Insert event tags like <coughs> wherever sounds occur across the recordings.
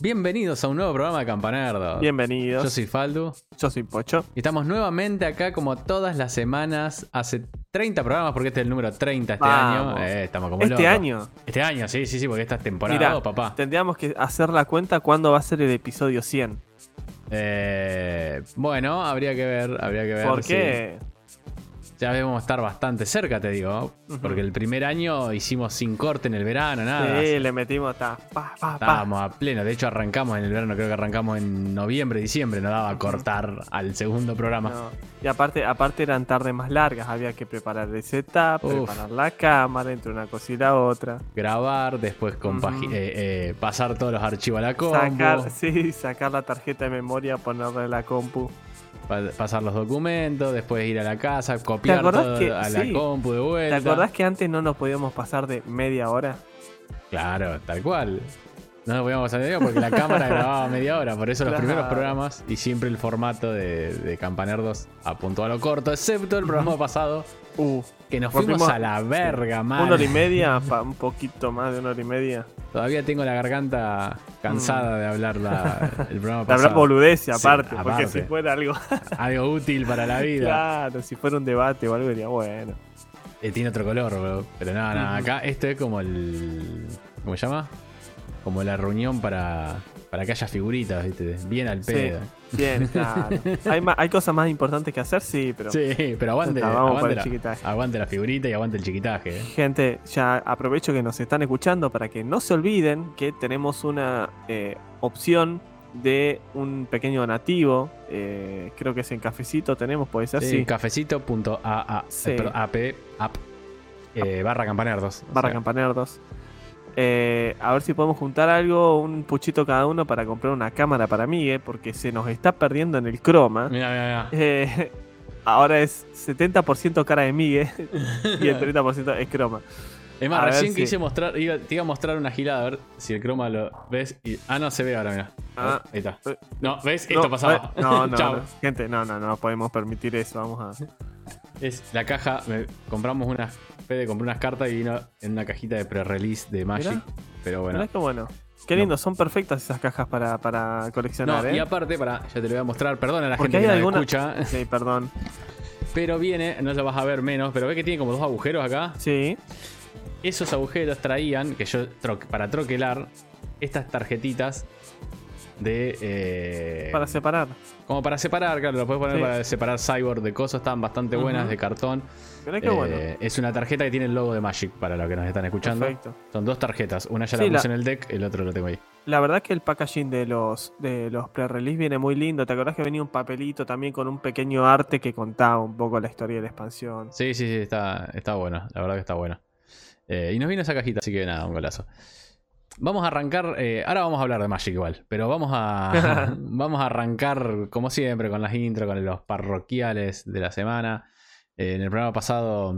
Bienvenidos a un nuevo programa de Campanerdo. Bienvenidos. Yo soy Faldu. Yo soy Pocho. Y estamos nuevamente acá como todas las semanas. Hace 30 programas porque este es el número 30 este Vamos. año. Eh, estamos como ¿Este locos. año? Este año, sí, sí, sí, porque esta es temporada dos, papá. tendríamos que hacer la cuenta cuándo va a ser el episodio 100. Eh, bueno, habría que ver, habría que ver. ¿Por qué? Ya debemos estar bastante cerca, te digo. Porque el primer año hicimos sin corte en el verano, nada. Sí, le metimos ta, pa, pa, pa. Estábamos a pleno. De hecho, arrancamos en el verano, creo que arrancamos en noviembre, diciembre. No daba a cortar al segundo programa. No. Y aparte, aparte eran tardes más largas, había que preparar el setup, Uf. preparar la cámara entre una cosa y la otra. Grabar, después compagi- eh, eh, pasar todos los archivos a la compu, Sacar, sí, sacar la tarjeta de memoria, ponerla en la compu. Pa- pasar los documentos, después ir a la casa, copiar todo que- a la sí. compu de ¿Te vuelta. acordás que antes no nos podíamos pasar de media hora? Claro, tal cual. No nos podíamos salir porque la cámara grababa media hora. Por eso los Claro. primeros programas y siempre el formato de, de Campanerdos apuntó a lo corto, excepto el programa pasado Uh, que nos fuimos a la verga, una mal. hora y media, un poquito más de una hora y media. Todavía tengo la garganta cansada de hablar la- el programa <laughs> La verdad, pasado. boludez Sí, aparte, porque aparte. si fuera algo. <laughs> Algo útil para la vida. claro, si fuera un debate o algo, diría, bueno. Eh, tiene otro color, bro. pero nada, nada. Acá esto es como el. ¿Cómo se llama? Como la reunión para, para que haya figuritas, ¿viste? Bien al Sí. pedo. Bien, claro. ¿Hay, hay cosas más importantes que hacer, sí, pero. Sí, pero aguante, Está, vamos por aguante, el la, chiquitaje. aguante la figurita y aguante el chiquitaje. eh. Gente, ya aprovecho que nos están escuchando para que no se olviden que tenemos una eh, opción de un pequeño donativo. eh, creo que es en cafecito, tenemos, puede ser, Sí, sí. cafecito.aa Sí. eh, eh, barra campanerdos. O barra sea, campanerdos. Eh, a ver si podemos juntar algo, un puchito cada uno para comprar una cámara para Migue, porque se nos está perdiendo en el croma. Mira, mira, mira. Eh, <laughs> ahora es 70% cara de Migue y el <laughs> 30% es croma. Es más, a recién si- quise mostrar, iba- te iba a mostrar una gilada, a ver si el croma lo ves. y- ah, no, se ve ahora, mira. Ah. Ahí está. Eh, No, ¿ves? No, Esto pasaba. eh, No, no. <laughs> Gente, no, no, no podemos permitir eso. Vamos a. Es la caja, me- compramos unas. Fede compró unas cartas y vino en una cajita de pre-release de Magic. Mirá. Pero bueno. Mirá qué bueno. Qué lindo, son perfectas esas cajas para, para coleccionar, No, ¿eh? y aparte, para, ya te lo voy a mostrar, perdona a la Porque gente que alguna- escucha, <laughs> Sí, perdón. pero viene, no lo vas a ver menos, pero ve que tiene como dos agujeros acá. Sí. Esos agujeros traían, que yo para troquelar, estas tarjetitas de. eh, Para separar. como para separar, claro, lo puedes poner Sí. para separar cyborg de cosas, están bastante buenas de cartón. Mirá qué Eh, bueno. Es una tarjeta que tiene el logo de Magic para los que nos están escuchando. Perfecto. Son dos tarjetas, una ya Sí, la puse la- en el deck, el otro lo tengo ahí. La verdad que el packaging de los, de los pre-release viene muy lindo. ¿Te acordás que venía un papelito también con un pequeño arte que contaba un poco la historia de la expansión? Sí, sí, sí, está, está bueno, la verdad que está bueno. Eh, y nos vino esa cajita, así que nada, un golazo. Vamos a arrancar, eh, ahora vamos a hablar de Magic igual, pero vamos a, <laughs> <laughs> vamos a arrancar como siempre con las intro, con los parroquiales de la semana. Eh, en el programa pasado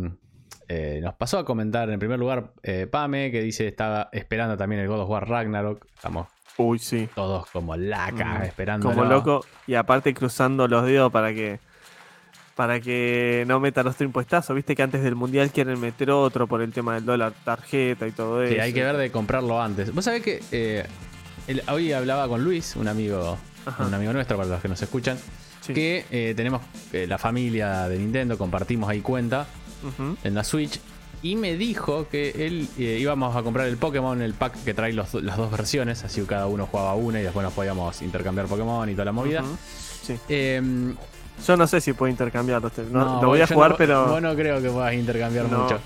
eh, nos pasó a comentar en primer lugar eh, Pame, que dice estaba esperando también el God of War Ragnarok. Estamos Uy, sí. todos como lacas Mm, esperando. Como loco. Y aparte cruzando los dedos para que para que no meta los impuestazos. Viste que antes del mundial quieren meter otro por el tema del dólar tarjeta y todo eso. Sí, hay que ver de comprarlo antes. Vos sabés que eh, el- hoy hablaba con Luis, un amigo, Ajá. un amigo nuestro para los que nos escuchan, Sí. que eh, tenemos eh, la familia de Nintendo, compartimos ahí cuenta en la Switch. Y me dijo que él íbamos a comprar el Pokémon, el pack que trae los- las dos versiones, así que cada uno jugaba una y después nos podíamos intercambiar Pokémon y toda la movida. Sí. Yo no sé si puedo intercambiarlos. te- No, no, lo voy a yo jugar, no- pero. Vos no creo que puedas intercambiar mucho.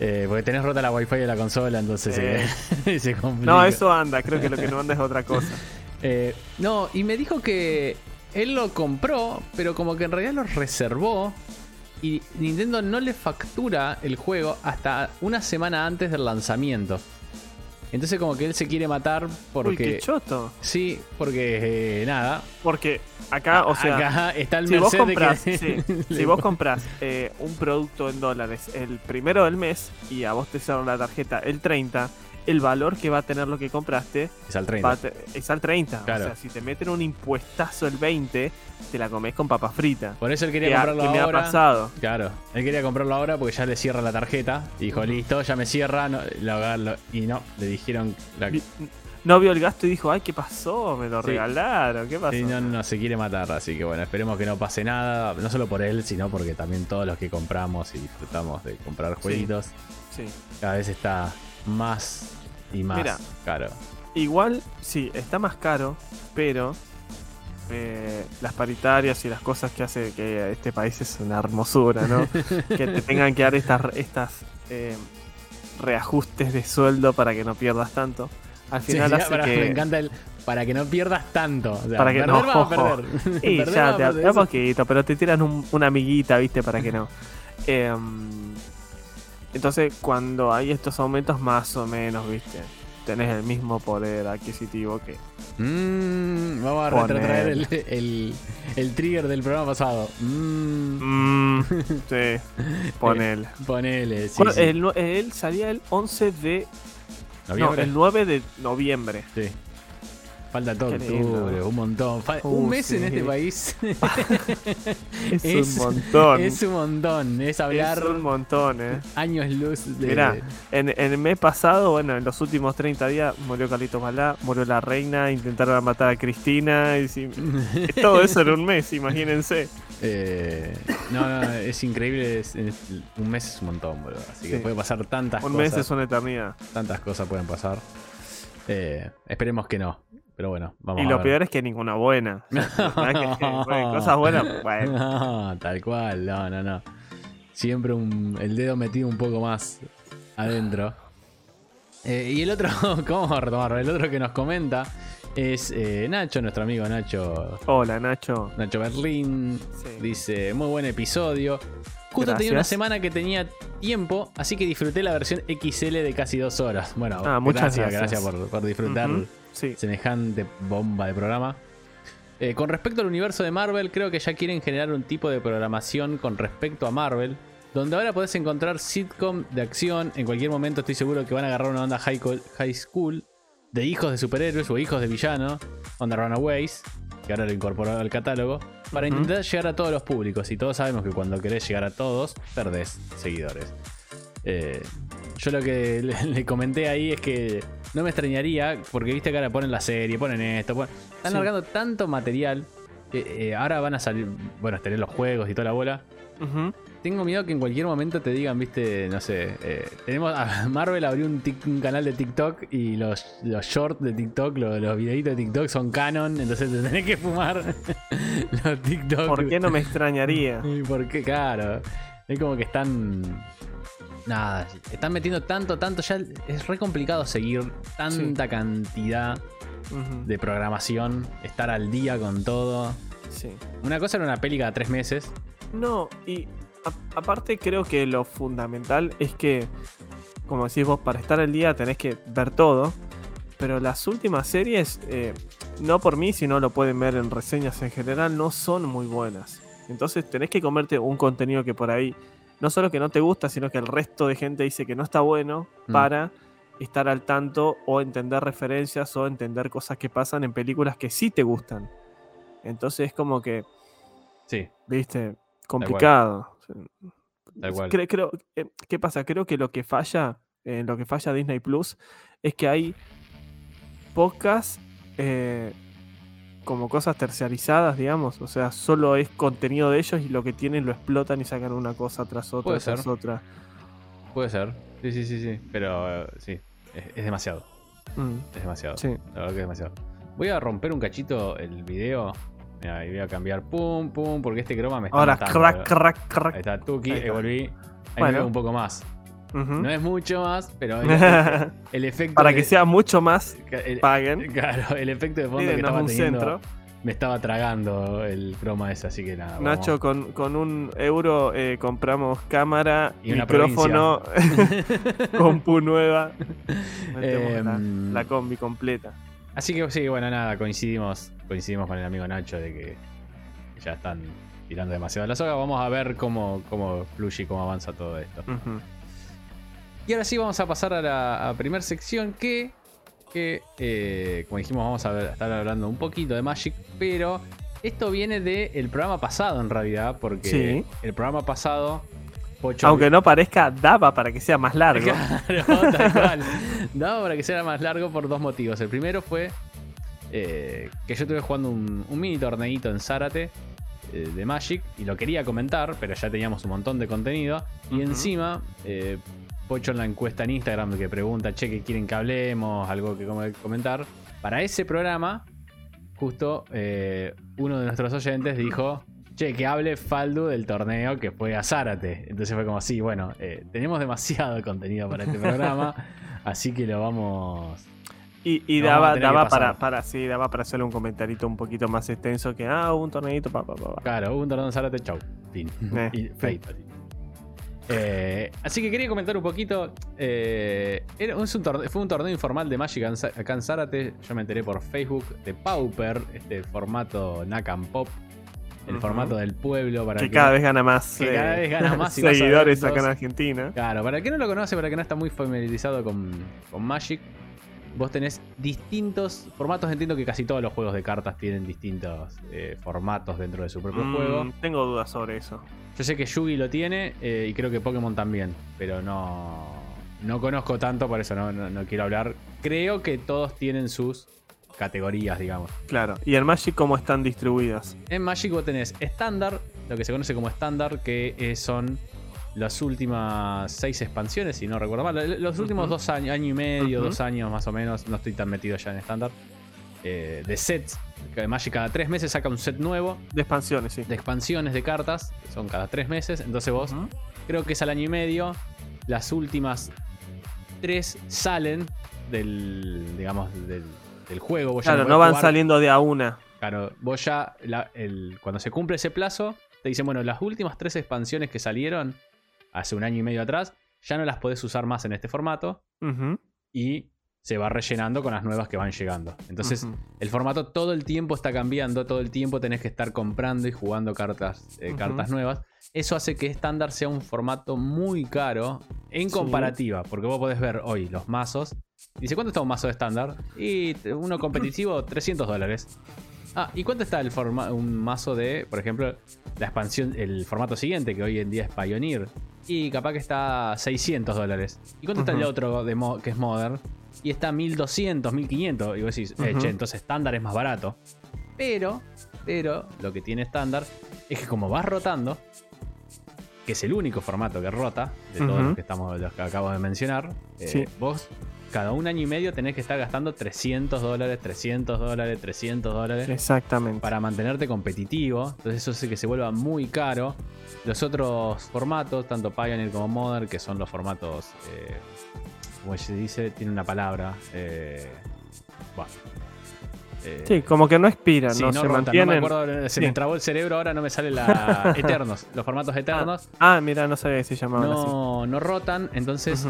Eh, porque tenés rota la wifi de la consola, entonces Eh. eh, <laughs> se complica. No, eso anda. Creo que lo que no anda es otra cosa. <laughs> Eh, no, y me dijo que él lo compró, pero como que en realidad lo reservó. Y Nintendo no le factura el juego hasta una semana antes del lanzamiento. Entonces como que él se quiere matar Uy, porque... qué choto. sí, porque eh, nada. Porque acá, o sea. acá está el Si vos compras, que- <laughs> sí, si vos compras eh, un producto en dólares el primero del mes y a vos te cerran la tarjeta el 30, el valor que va a tener lo que compraste Es al va 30. a te- es al 30. Claro. O sea, si te meten un impuestazo el 20, te la comes con papas fritas. Por eso él Que, quería comprarlo que me ha ahora. pasado. Claro, él quería comprarlo ahora porque ya le cierra la tarjeta. Y dijo, listo, ya me cierra. no- lo- lo- y no, le dijeron... la- no vio el gasto y dijo, ay, ¿qué pasó? Me lo Sí. regalaron, ¿qué pasó? Sí, no, no, se quiere matar, así que bueno, esperemos que no pase nada, no solo por él, sino porque también todos los que compramos y disfrutamos de comprar jueguitos, Sí. cada vez está más y más Mira. caro. Igual, sí, está más caro, pero eh, las paritarias y las cosas que hace que este país es una hermosura, ¿no? <laughs> que te tengan que dar estas, estas eh, reajustes de sueldo para que no pierdas tanto. Al Sí, final ya, hace para- que... Me encanta el para que no pierdas tanto. O sea, Para que perder no. vamos a perder. <laughs> Y Perder ya, te da poquito, pero te tiran un- una amiguita, ¿viste? Para que no. Em, <laughs> entonces, cuando hay estos aumentos, más o menos, ¿viste? Tenés el mismo poder adquisitivo que. Mm, vamos a Ponele. retrotraer el, el- el trigger del programa pasado. Mm, Mm, sí, <laughs> ponele. ponele, sí, Bueno, sí. él salía el 11 de. No, el 9 de noviembre. Sí. Falta todo octubre, un montón. Fal- Uh, un mes en este país Es, <laughs> Es- un montón. es un montón. Es hablar Es un montón, eh. años luz de. Mirá, En, en el mes pasado, bueno, en los últimos 30 días, murió Carlitos Balá, murió la reina, intentaron matar a Cristina. Y sí, <laughs> todo eso en un mes, imagínense. Eh, no, no, es increíble. es- es- un mes es un montón, boludo. Así que Sí. puede pasar tantas Un cosas. mes es una eternidad. Tantas cosas pueden pasar. Eh, esperemos que no. Pero bueno, vamos Y a lo ver. peor es que ninguna buena. <laughs> O sea, que- bueno, cosas buenas, bueno. No, <laughs> tal cual, no, no, no. Siempre un- el dedo metido un poco más adentro. Eh, y el otro, <laughs> ¿cómo vamos a retomarlo? El otro que nos comenta es eh, Nacho, nuestro amigo Nacho, Hola, Nacho. Nacho Berlín. Sí. Dice, muy buen episodio. Justo tenía una semana que tenía tiempo, así que disfruté la versión XL de casi dos horas. Bueno, Ah, muchas gracias, gracias. gracias por, por disfrutar Sí. semejante bomba de programa. Eh, con respecto al universo de Marvel, creo que ya quieren generar un tipo de programación con respecto a Marvel, donde ahora podés encontrar sitcom de acción. En cualquier momento estoy seguro que van a agarrar una onda high, school de hijos de superhéroes o hijos de villanos, onda Runaways, que ahora lo incorporó al catálogo, para intentar llegar a todos los públicos. Y todos sabemos que cuando querés llegar a todos, perdés seguidores. Eh, yo lo que <laughs> le, le comenté ahí es que no me extrañaría, porque viste que ahora ponen la serie, ponen esto, ponen- están Sí. largando tanto material. que eh, ahora van a salir, bueno, tener los juegos y toda la bola. Tengo miedo que en cualquier momento te digan, viste, no sé, eh, tenemos a <laughs> Marvel abrió un, canal de TikTok y los, los shorts de TikTok, los, los videitos de TikTok son canon, entonces te tenés que fumar <laughs> los TikTok. ¿Por qué no me extrañaría? ¿Y por qué? Claro. Es como que están. Nada, están metiendo tanto, tanto. Ya es re complicado seguir tanta cantidad de programación, estar al día con todo. Sí. Una cosa era una peli cada tres meses. No, y a- aparte creo que lo fundamental es que, como decís vos, para estar al día tenés que ver todo. Pero las últimas series, eh, no por mí, sino lo pueden ver en reseñas en general, no son muy buenas. Entonces tenés que comerte un contenido que por ahí, no solo que no te gusta, sino que el resto de gente dice que no está bueno Mm. para estar al tanto o entender referencias o entender cosas que pasan en películas que sí te gustan. Entonces es como que, Sí, viste, complicado. cual. Cre- creo, eh, ¿Qué pasa? Creo que lo que falla, en lo que falla Disney Plus, es que hay pocas eh, como cosas terciarizadas, digamos. O sea, solo es contenido de ellos y lo que tienen lo explotan y sacan una cosa tras otra, Puede tras ser. otra. Puede ser. Sí, sí, sí, sí. Pero eh, sí, es, es demasiado. Mm, Es demasiado. sí. La verdad que es demasiado. Voy a romper un cachito el video. Mira, y voy a cambiar pum, pum, porque este croma me está Ahora, matando, crack, boludo. crack, Ahí crack. está, Tuki, Ahí ahí está. volví. Ahí Bueno. me un poco más. No es mucho más, pero el, <laughs> efecto- el efecto. Para de- que sea mucho más, el- paguen. <laughs> Claro, el efecto de fondo que Mírenos estaba un teniendo centro. me estaba tragando el croma ese, así que nada. Nacho, con, con un euro eh, compramos cámara, Y micrófono, <laughs> compu nueva. Metemos la, Em, la combi completa. Así que sí, bueno, nada, coincidimos, coincidimos con el amigo Nacho de que ya están tirando demasiado la soga. Vamos a ver cómo, cómo fluye y cómo avanza todo esto. Ujú. Y ahora sí vamos a pasar a la primera sección que, que eh, como dijimos, vamos a, ver- a estar hablando un poquito de Magic, pero esto viene del programa pasado en realidad, porque Sí. el programa pasado... Pocho Aunque no parezca, daba para que sea más largo. <laughs> Claro, tal cual. daba para que sea más largo por dos motivos. El primero fue eh, que yo estuve jugando un, mini torneito en Zárate eh, de Magic y lo quería comentar, pero ya teníamos un montón de contenido. Y encima, eh, Pocho en la encuesta en Instagram que pregunta, che, ¿qué quieren que hablemos? Algo que comentar. Para ese programa, justo uno de nuestros oyentes dijo, che, que hable Faldo del torneo que fue a Zárate. Entonces fue como, sí, bueno, tenemos demasiado <laughs> contenido para este programa, así que lo vamos y, daba, daba para, para, sí, daba para hacerle un comentarito un poquito más extenso que, ah, hubo un torneito, pa, pa, pa, Claro, hubo un torneo en Zárate, chau. Fin. Eh, <laughs> eh, así que quería comentar un poquito. Eh, era, un fue un torneo informal de Magic acá en Zárate. Yo me enteré por Facebook de Pauper, este formato Nakam Pop. El formato del pueblo. Para que, cada vez gana más, que cada vez gana más <laughs> seguidores acá en Argentina. Claro, para el que no lo conoce, para el que no está muy familiarizado con, con Magic, vos tenés distintos formatos. Entiendo que casi todos los juegos de cartas tienen distintos eh, formatos dentro de su propio mm, juego. Tengo dudas sobre eso. Yo sé que Yugi lo tiene eh, y creo que Pokémon también, pero no, no conozco tanto, por eso no, no, quiero hablar. Creo que todos tienen sus categorías, digamos. Claro. ¿Y en Magic cómo están distribuidas? En Magic vos tenés estándar, lo que se conoce como estándar, que eh, son las últimas seis expansiones, si no recuerdo mal. Los últimos dos años, año y medio, dos años más o menos, no estoy tan metido ya en estándar. Eh, de sets. Que Magic cada tres meses saca un set nuevo. De expansiones, sí. De expansiones de cartas. son cada tres meses. Entonces vos, creo que es al año y medio. Las últimas tres salen del, digamos, del, juego. claro, no, van saliendo de a una. Claro, vos ya, cuando se cumple ese plazo, te dicen, bueno, las últimas tres expansiones que salieron hace un año y medio atrás, ya no las podés usar más en este formato. Y se va rellenando con las nuevas que van llegando. Entonces, el formato todo el tiempo está cambiando, todo el tiempo tenés que estar comprando y jugando cartas, eh, cartas nuevas. Eso hace que estándar sea un formato muy caro en comparativa, porque vos podés ver hoy los mazos. Dice, ¿cuánto está un mazo de estándar? Y uno competitivo, <laughs> 300 dólares. Ah, ¿y cuánto está el un mazo de, por ejemplo, la expansión, el formato siguiente, que hoy en día es Pioneer? Y capaz que está 600 dólares. ¿Y cuánto está el otro de que es Modern? Y está 1200, 1500. Y vos decís, uh entonces estándar es más barato. Pero, pero, lo que tiene estándar es que como vas rotando, que es el único formato que rota de todos los que, estamos, los que acabo de mencionar, eh, vos cada un año y medio tenés que estar gastando 300 dólares, 300 dólares, 300 dólares. Exactamente. Para mantenerte competitivo. Entonces eso hace que se vuelva muy caro. Los otros formatos, tanto Pioneer como Modern, que son los formatos, eh, como se dice, tiene una palabra. Eh, bueno, eh, sí, como que no expiran, no, se mantienen. se me trabó el cerebro, ahora no me sale la <laughs> Eternos, los formatos eternos. Ah, mira, no sabía que se llamaban no, No rotan, entonces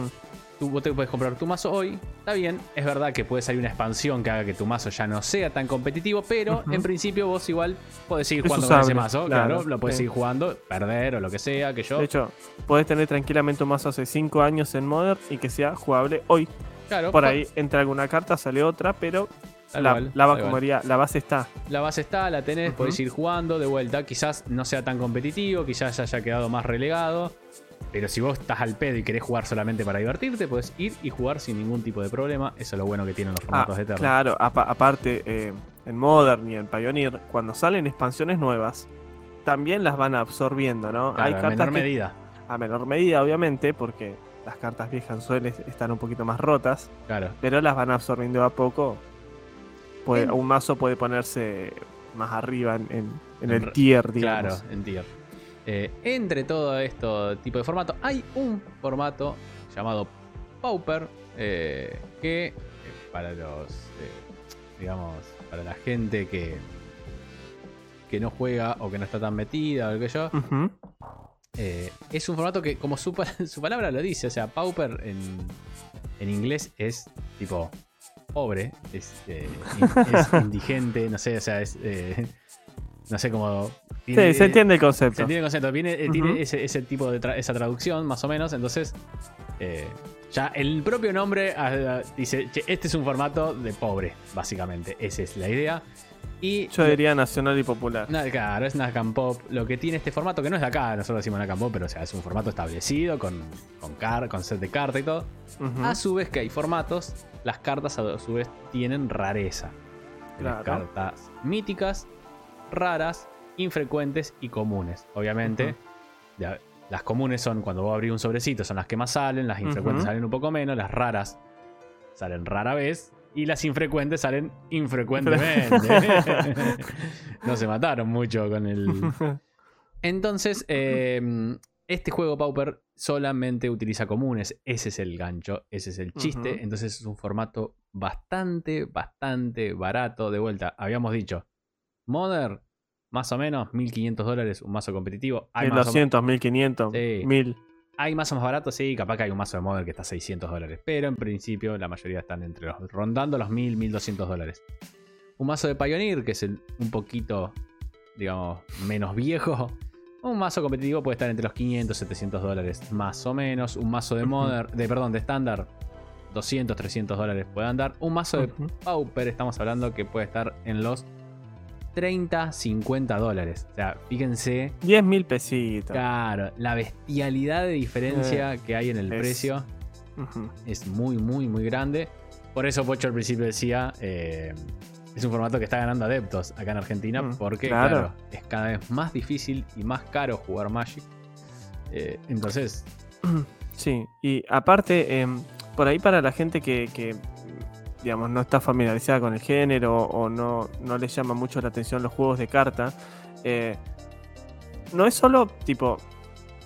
tú vos te puedes comprar tu mazo hoy. Está bien, es verdad que puede salir una expansión que haga que tu mazo ya no sea tan competitivo, pero en principio vos igual podés seguir jugando con ese mazo. Claro, lo puedes seguir jugando, perder o lo que sea, que yo. De hecho, podés tener tranquilamente un mazo hace 5 años en Modern y que sea jugable hoy. Claro. Por ahí entra alguna carta, sale otra, pero la, la, la base está. La base está, la tenés, podés ir jugando de vuelta. Quizás no sea tan competitivo, quizás haya quedado más relegado. Pero si vos estás al pedo y querés jugar solamente para divertirte, puedes ir y jugar sin ningún tipo de problema. Eso es lo bueno que tienen los formatos de Eternos. Claro, aparte, eh, en Modern y en Pioneer, cuando salen expansiones nuevas, también las van absorbiendo, ¿no? Hay a menor medida. A menor medida, obviamente, porque las cartas viejas suelen estar un poquito más rotas. Claro. Pero las van absorbiendo a poco. Un mazo puede ponerse más arriba en, el tier, digamos. Claro, en tier. Eh, entre todo esto tipo de formato, hay un formato llamado Pauper eh, que eh, para los, digamos, para la gente que, que no juega o que no está tan metida o lo que yo, es un formato que, como <laughs> su, palabra lo dice, o sea, Pauper en, en inglés es tipo pobre, es, es <laughs> indigente, no sé, o sea, es no sé cómo. sí, se entiende el concepto. Se entiende el concepto. Eh, tiene ese, tipo de esa traducción, más o menos. Entonces, eh, ya el propio nombre ah, ah, dice: este es un formato de pobre, básicamente. Esa es la idea. Y Yo diría nacional y popular. Claro, es Nakam Pop. Lo que tiene este formato, que no es de acá, nosotros decimos Nakam Pop, pero o sea, es un formato establecido con, con, car con set de carta y todo. A su vez que hay formatos, las cartas a su vez tienen rareza. Claro. cartas míticas, raras, infrecuentes y comunes. Obviamente, las comunes son cuando vos abrís un sobrecito, son las que más salen, las infrecuentes salen un poco menos, las raras salen rara vez y las infrecuentes salen infrecuentemente. <laughs> <laughs> no se mataron mucho con el, <laughs> entonces, eh, este juego Pauper solamente utiliza comunes. Ese es el gancho, ese es el chiste. Entonces es un formato bastante, bastante barato. De vuelta, habíamos dicho, Modern, más o menos, 1500 dólares, un mazo competitivo. Hay, mazos, 1200, 1500, Sí. 1000. hay mazos más baratos, sí, capaz que hay un mazo de Modern que está a 600 dólares. Pero en principio la mayoría están entre los, rondando los 1000, 1200 dólares. Un mazo de Pioneer, que es el- un poquito, digamos, menos viejo. Un mazo competitivo puede estar entre los 500, 700 dólares, más o menos. Un mazo de. Modern, de, perdón, de estándar, 200, 300 dólares puede andar. Un mazo de. Pauper, estamos hablando que puede estar en los 30, 50 dólares. O sea, fíjense 10 mil pesitos. Claro, la bestialidad de diferencia que hay en el es- precio es muy, muy, muy grande. Por eso Pocho al principio decía, eh, es un formato que está ganando adeptos acá en Argentina, Mm, porque claro. claro. es cada vez más difícil y más caro jugar Magic. Eh, entonces, Sí, y aparte, em, por ahí para la gente que, que, digamos, no está familiarizada con el género o no, no le llama mucho la atención los juegos de carta, eh, no es solo tipo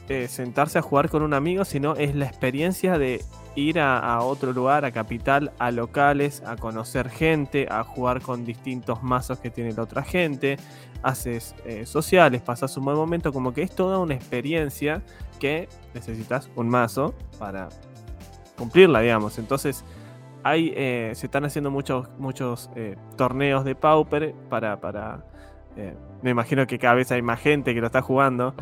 eh, sentarse a jugar con un amigo, sino es la experiencia de ir a, otro lugar, a capital, a locales, a conocer gente, a jugar con distintos mazos que tiene la otra gente, haces eh, sociales, pasas un buen momento, como que es toda una experiencia que necesitas un mazo para cumplirla, digamos. Entonces, hay, eh, se están haciendo muchos, muchos eh, torneos de Pauper para, para eh, me imagino que cada vez hay más gente que lo está jugando.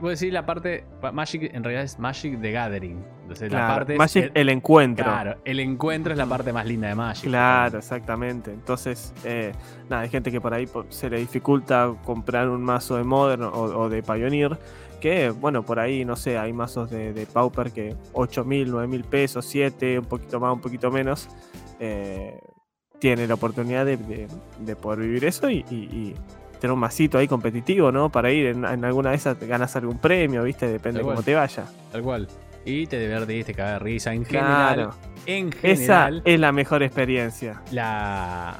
voy a decir la parte, Magic en realidad es Magic the Gathering. Entonces, la Claro, parte es Magic, el, el encuentro. claro, el encuentro es la parte más linda de Magic. Claro, exactamente. Entonces, eh, nada, hay gente que por ahí se le dificulta comprar un mazo de Modern o, o de Pioneer. Que, bueno, por ahí, no sé, hay mazos de, de Pauper que 8 mil, 9 mil pesos, 7, un poquito más, un poquito menos. eh, tiene la oportunidad de, de- de poder vivir eso y, y- y tener un masito ahí competitivo, ¿no? Para ir en, en alguna de esas, ganas algún premio, ¿viste? Depende Tal cómo te vaya. Tal cual. Y te divertiste, cagar de risa. En Claro. general, en Esa general, es la mejor experiencia. la,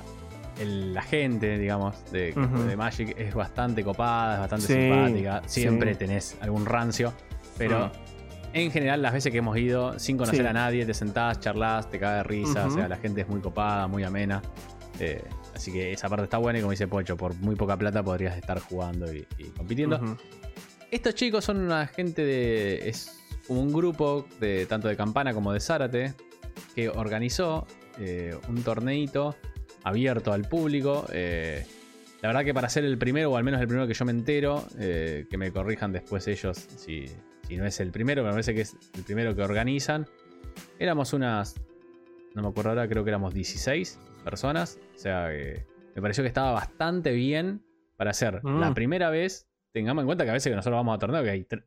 el- la gente, digamos, de, Magic es bastante copada, es bastante Sí, simpática. Siempre sí. tenés algún rancio, pero Mm. en general las veces que hemos ido sin conocer Sí. a nadie, te sentás, charlas, te cagas de risa, o sea, la gente es muy copada, muy amena. Eh, así que esa parte está buena y como dice Pocho, por muy poca plata podrías estar jugando y, y compitiendo. Estos chicos son una gente de. Es un grupo de tanto de Campana como de Zárate que organizó eh, un torneito abierto al público. eh, la verdad que para ser el primero, o al menos el primero que yo me entero, eh, que me corrijan después ellos si, si no es el primero, pero me parece que es el primero que organizan. Éramos unas. No me acuerdo ahora, creo que éramos 16 personas. O sea, que me pareció que estaba bastante bien para ser Mm. la primera vez. Tengamos en cuenta que a veces que nosotros vamos a torneo, que hay. tre-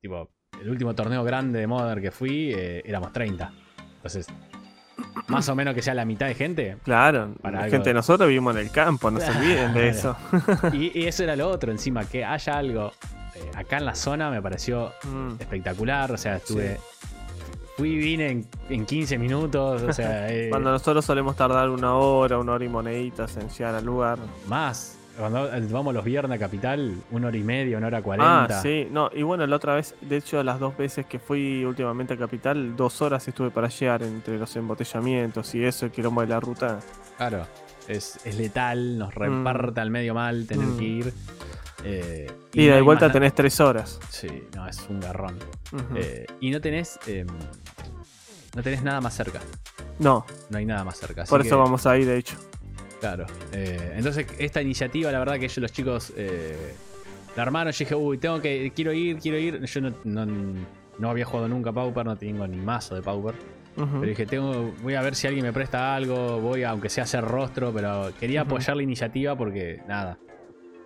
Tipo, el último torneo grande de Modern que fui, eh, éramos 30. Entonces, más o menos que sea la mitad de gente. Claro, Para la algo gente de- nosotros vivimos en el campo, no se olviden de eso. Y, y <laughs> eso era lo otro, encima, que haya algo eh, acá en la zona me pareció Mm, espectacular. O sea, estuve. Fui y vine en, en 15 minutos. O sea, <laughs> eh, Cuando nosotros solemos tardar una hora, una hora y moneditas en llegar al lugar. más. Cuando vamos los viernes a Capital, una hora y media, una hora cuarenta. Ah, sí, no, y bueno, la otra vez, de hecho, las dos veces que fui últimamente a Capital, dos horas estuve para llegar entre los embotellamientos y eso, el quilombo de la ruta. Claro, es, es letal, nos reparte al medio mal tener Mm. que ir. eh, Y no de vuelta más tenés tres horas. Sí, no, es un garrón. Eh, y no tenés. eh, no tenés nada más cerca. no, No hay nada más cerca. por eso que- vamos ahí, de hecho. Claro. eh, entonces, esta iniciativa, la verdad que ellos, los chicos, eh, la armaron. Yo dije, uy, tengo que. Quiero ir, quiero ir. Yo no, no, no había jugado nunca Pauper, no tengo ni mazo de Pauper. Pero dije, tengo, voy a ver si alguien me presta algo, voy a, aunque sea hacer rostro, pero quería apoyar la iniciativa porque, nada,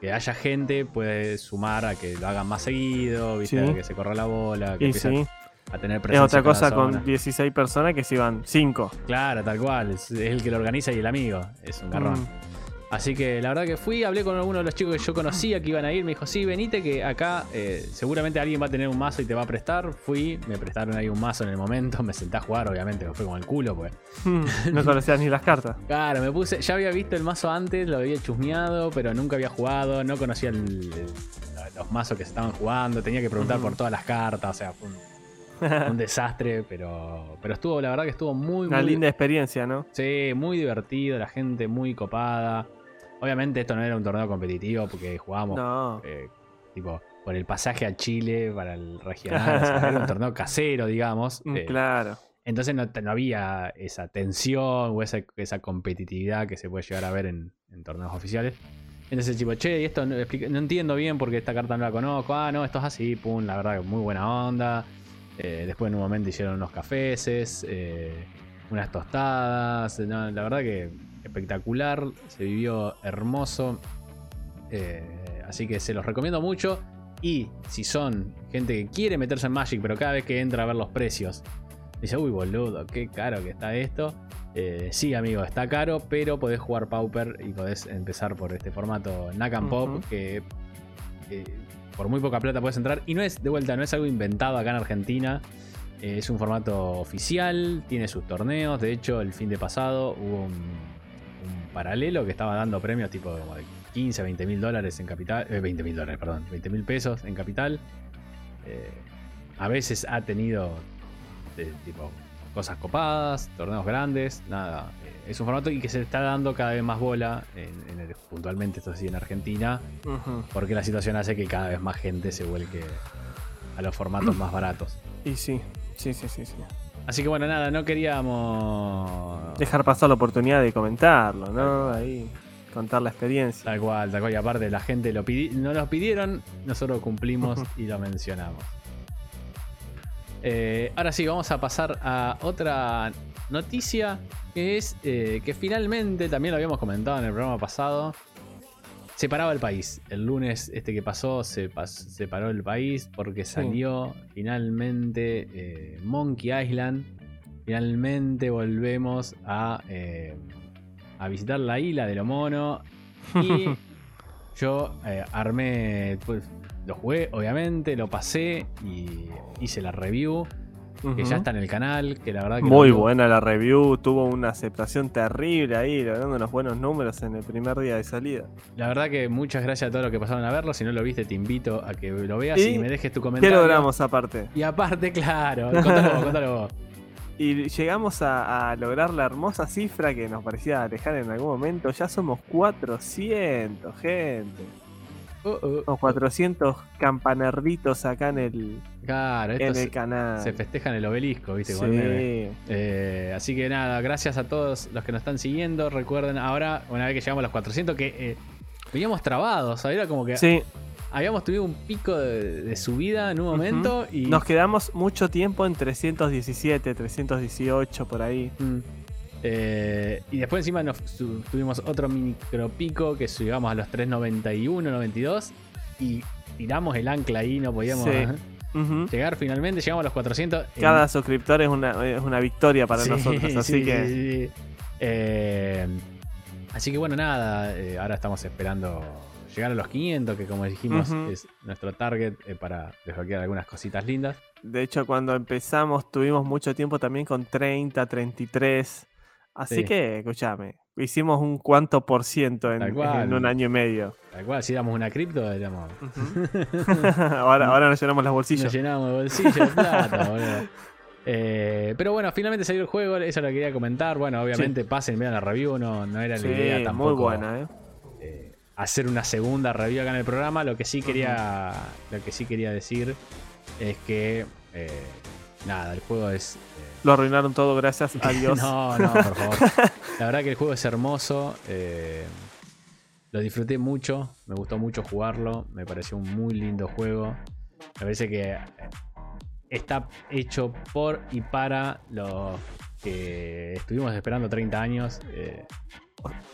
que haya gente puede sumar a que lo hagan más seguido, ¿viste? que se corra la bola, que empiece a tener presencia. Es otra cosa con 16 personas que si van 5. Claro, tal cual, es, el que lo organiza y el amigo, es un garrón. Mm. Así que la verdad que fui, hablé con alguno de los chicos que yo conocía que iban a ir. Me dijo, sí, venite que acá eh, seguramente alguien va a tener un mazo y te va a prestar. Fui, me prestaron ahí un mazo en el momento. Me senté a jugar, obviamente, me fue con el culo, pues. no <laughs> conocías ni las cartas. Claro, me puse, ya había visto el mazo antes, lo había chusmeado, pero nunca había jugado, no conocía los mazos que se estaban jugando. Tenía que preguntar por todas las cartas, o sea, fue un <laughs> un desastre, pero, pero estuvo, la verdad que estuvo muy, Una linda experiencia, ¿no? Sí, muy divertido, la gente muy copada. Obviamente esto no era un torneo competitivo porque jugábamos eh, tipo por el pasaje a Chile para el regional. era un <laughs> torneo casero, digamos. Mm, eh, claro. Entonces no, había esa tensión o esa, competitividad que se puede llegar a ver en, torneos oficiales. Entonces, tipo, che, y esto no, entiendo bien porque esta carta no la conozco. Ah, no, esto es así, pum, la verdad, muy buena onda. Eh, después en un momento hicieron unos cafeses, unas tostadas. la verdad que espectacular, se vivió hermoso. Eh, así que se los recomiendo mucho. Y si son gente que quiere meterse en Magic, pero cada vez que entra a ver los precios, dice, uy boludo, qué caro que está esto. Eh, sí, amigo, está caro, pero podés jugar Pauper y podés empezar por este formato Nakam Pop, que por muy poca plata puedes entrar. Y no es, de vuelta, no es algo inventado acá en Argentina. Eh, es un formato oficial, tiene sus torneos. De hecho, el fin de pasado hubo un paralelo que estaba dando premios tipo como de 15, 20 mil dólares en capital, 20 eh, mil dólares, perdón, 20 mil pesos en capital. Eh, a veces ha tenido eh, tipo cosas copadas, torneos grandes, nada. Es un formato y que se está dando cada vez más bola, en, puntualmente esto sí en Argentina, porque la situación hace que cada vez más gente se vuelque a los formatos más baratos. Y sí, sí, sí, sí, sí. Así que bueno, nada, no queríamos dejar pasar la oportunidad de comentarlo, ¿no? Ahí contar la experiencia. Tal cual, tal cual. Y aparte la gente lo no nos pidieron, nosotros cumplimos y lo mencionamos. Eh, ahora sí, vamos a pasar a otra noticia que es eh, que finalmente, también lo habíamos comentado en el programa pasado, se paraba el país. El lunes este que pasó se, paró el país porque salió finalmente eh, Monkey Island. Finalmente volvemos a, eh, a visitar la isla de lo mono. Y <laughs> yo eh, armé, pues, lo jugué obviamente, lo pasé y hice la review que ya está en el canal, que la verdad que Muy buena la review, tuvo una aceptación terrible ahí, logrando unos buenos números en el primer día de salida. La verdad que muchas gracias a todos los que pasaron a verlo, si no lo viste te invito a que lo veas y, me dejes tu comentario. ¿Qué logramos aparte? Y aparte, claro, contalo vos, contalo vos. <laughs> Y llegamos a, lograr la hermosa cifra que nos parecía alejar en algún momento. Ya somos 400, gente. Uh, 400 campanerditos acá en el, claro, en el canal. Se festejan el obelisco, ¿viste? Eh, así que nada, gracias a todos los que nos están siguiendo. Recuerden ahora, una vez que llegamos a los 400, que eh, veníamos trabados. Era como que sí. habíamos tenido un pico de, subida en un momento y. Nos quedamos mucho tiempo en 317, 318 por ahí. Mm. Eh, y después encima nos tuvimos otro micro pico que llegamos a los 391, 92 y tiramos el ancla ahí, no podíamos llegar finalmente, llegamos a los 400. Cada suscriptor es una, victoria para nosotros, así que... Eh, así que bueno, nada, eh, ahora estamos esperando llegar a los 500, que como dijimos es nuestro target para desbloquear algunas cositas lindas. De hecho, cuando empezamos tuvimos mucho tiempo también con 30, 33. Así que, escúchame, hicimos un cuánto por ciento en, un año y medio. Tal cual, si damos una cripto, digamos. <laughs> <laughs> ahora, ahora nos llenamos las bolsillas. Nos llenamos de bolsillos de <laughs> plata, boludo. Eh, pero bueno, finalmente salió el juego, eso lo quería comentar. Bueno, obviamente pasen, vean la review, no, no era la idea tampoco. Muy buena, ¿eh? ¿eh? hacer una segunda review acá en el programa. Lo que sí quería, lo que sí quería decir es que eh, nada, el juego es lo arruinaron todo, gracias a <laughs> Dios. no, no, por favor. La verdad que el juego es hermoso. Eh, lo disfruté mucho. Me gustó mucho jugarlo. Me pareció un muy lindo juego. Me parece que está hecho por y para los que estuvimos esperando 30 años. Eh,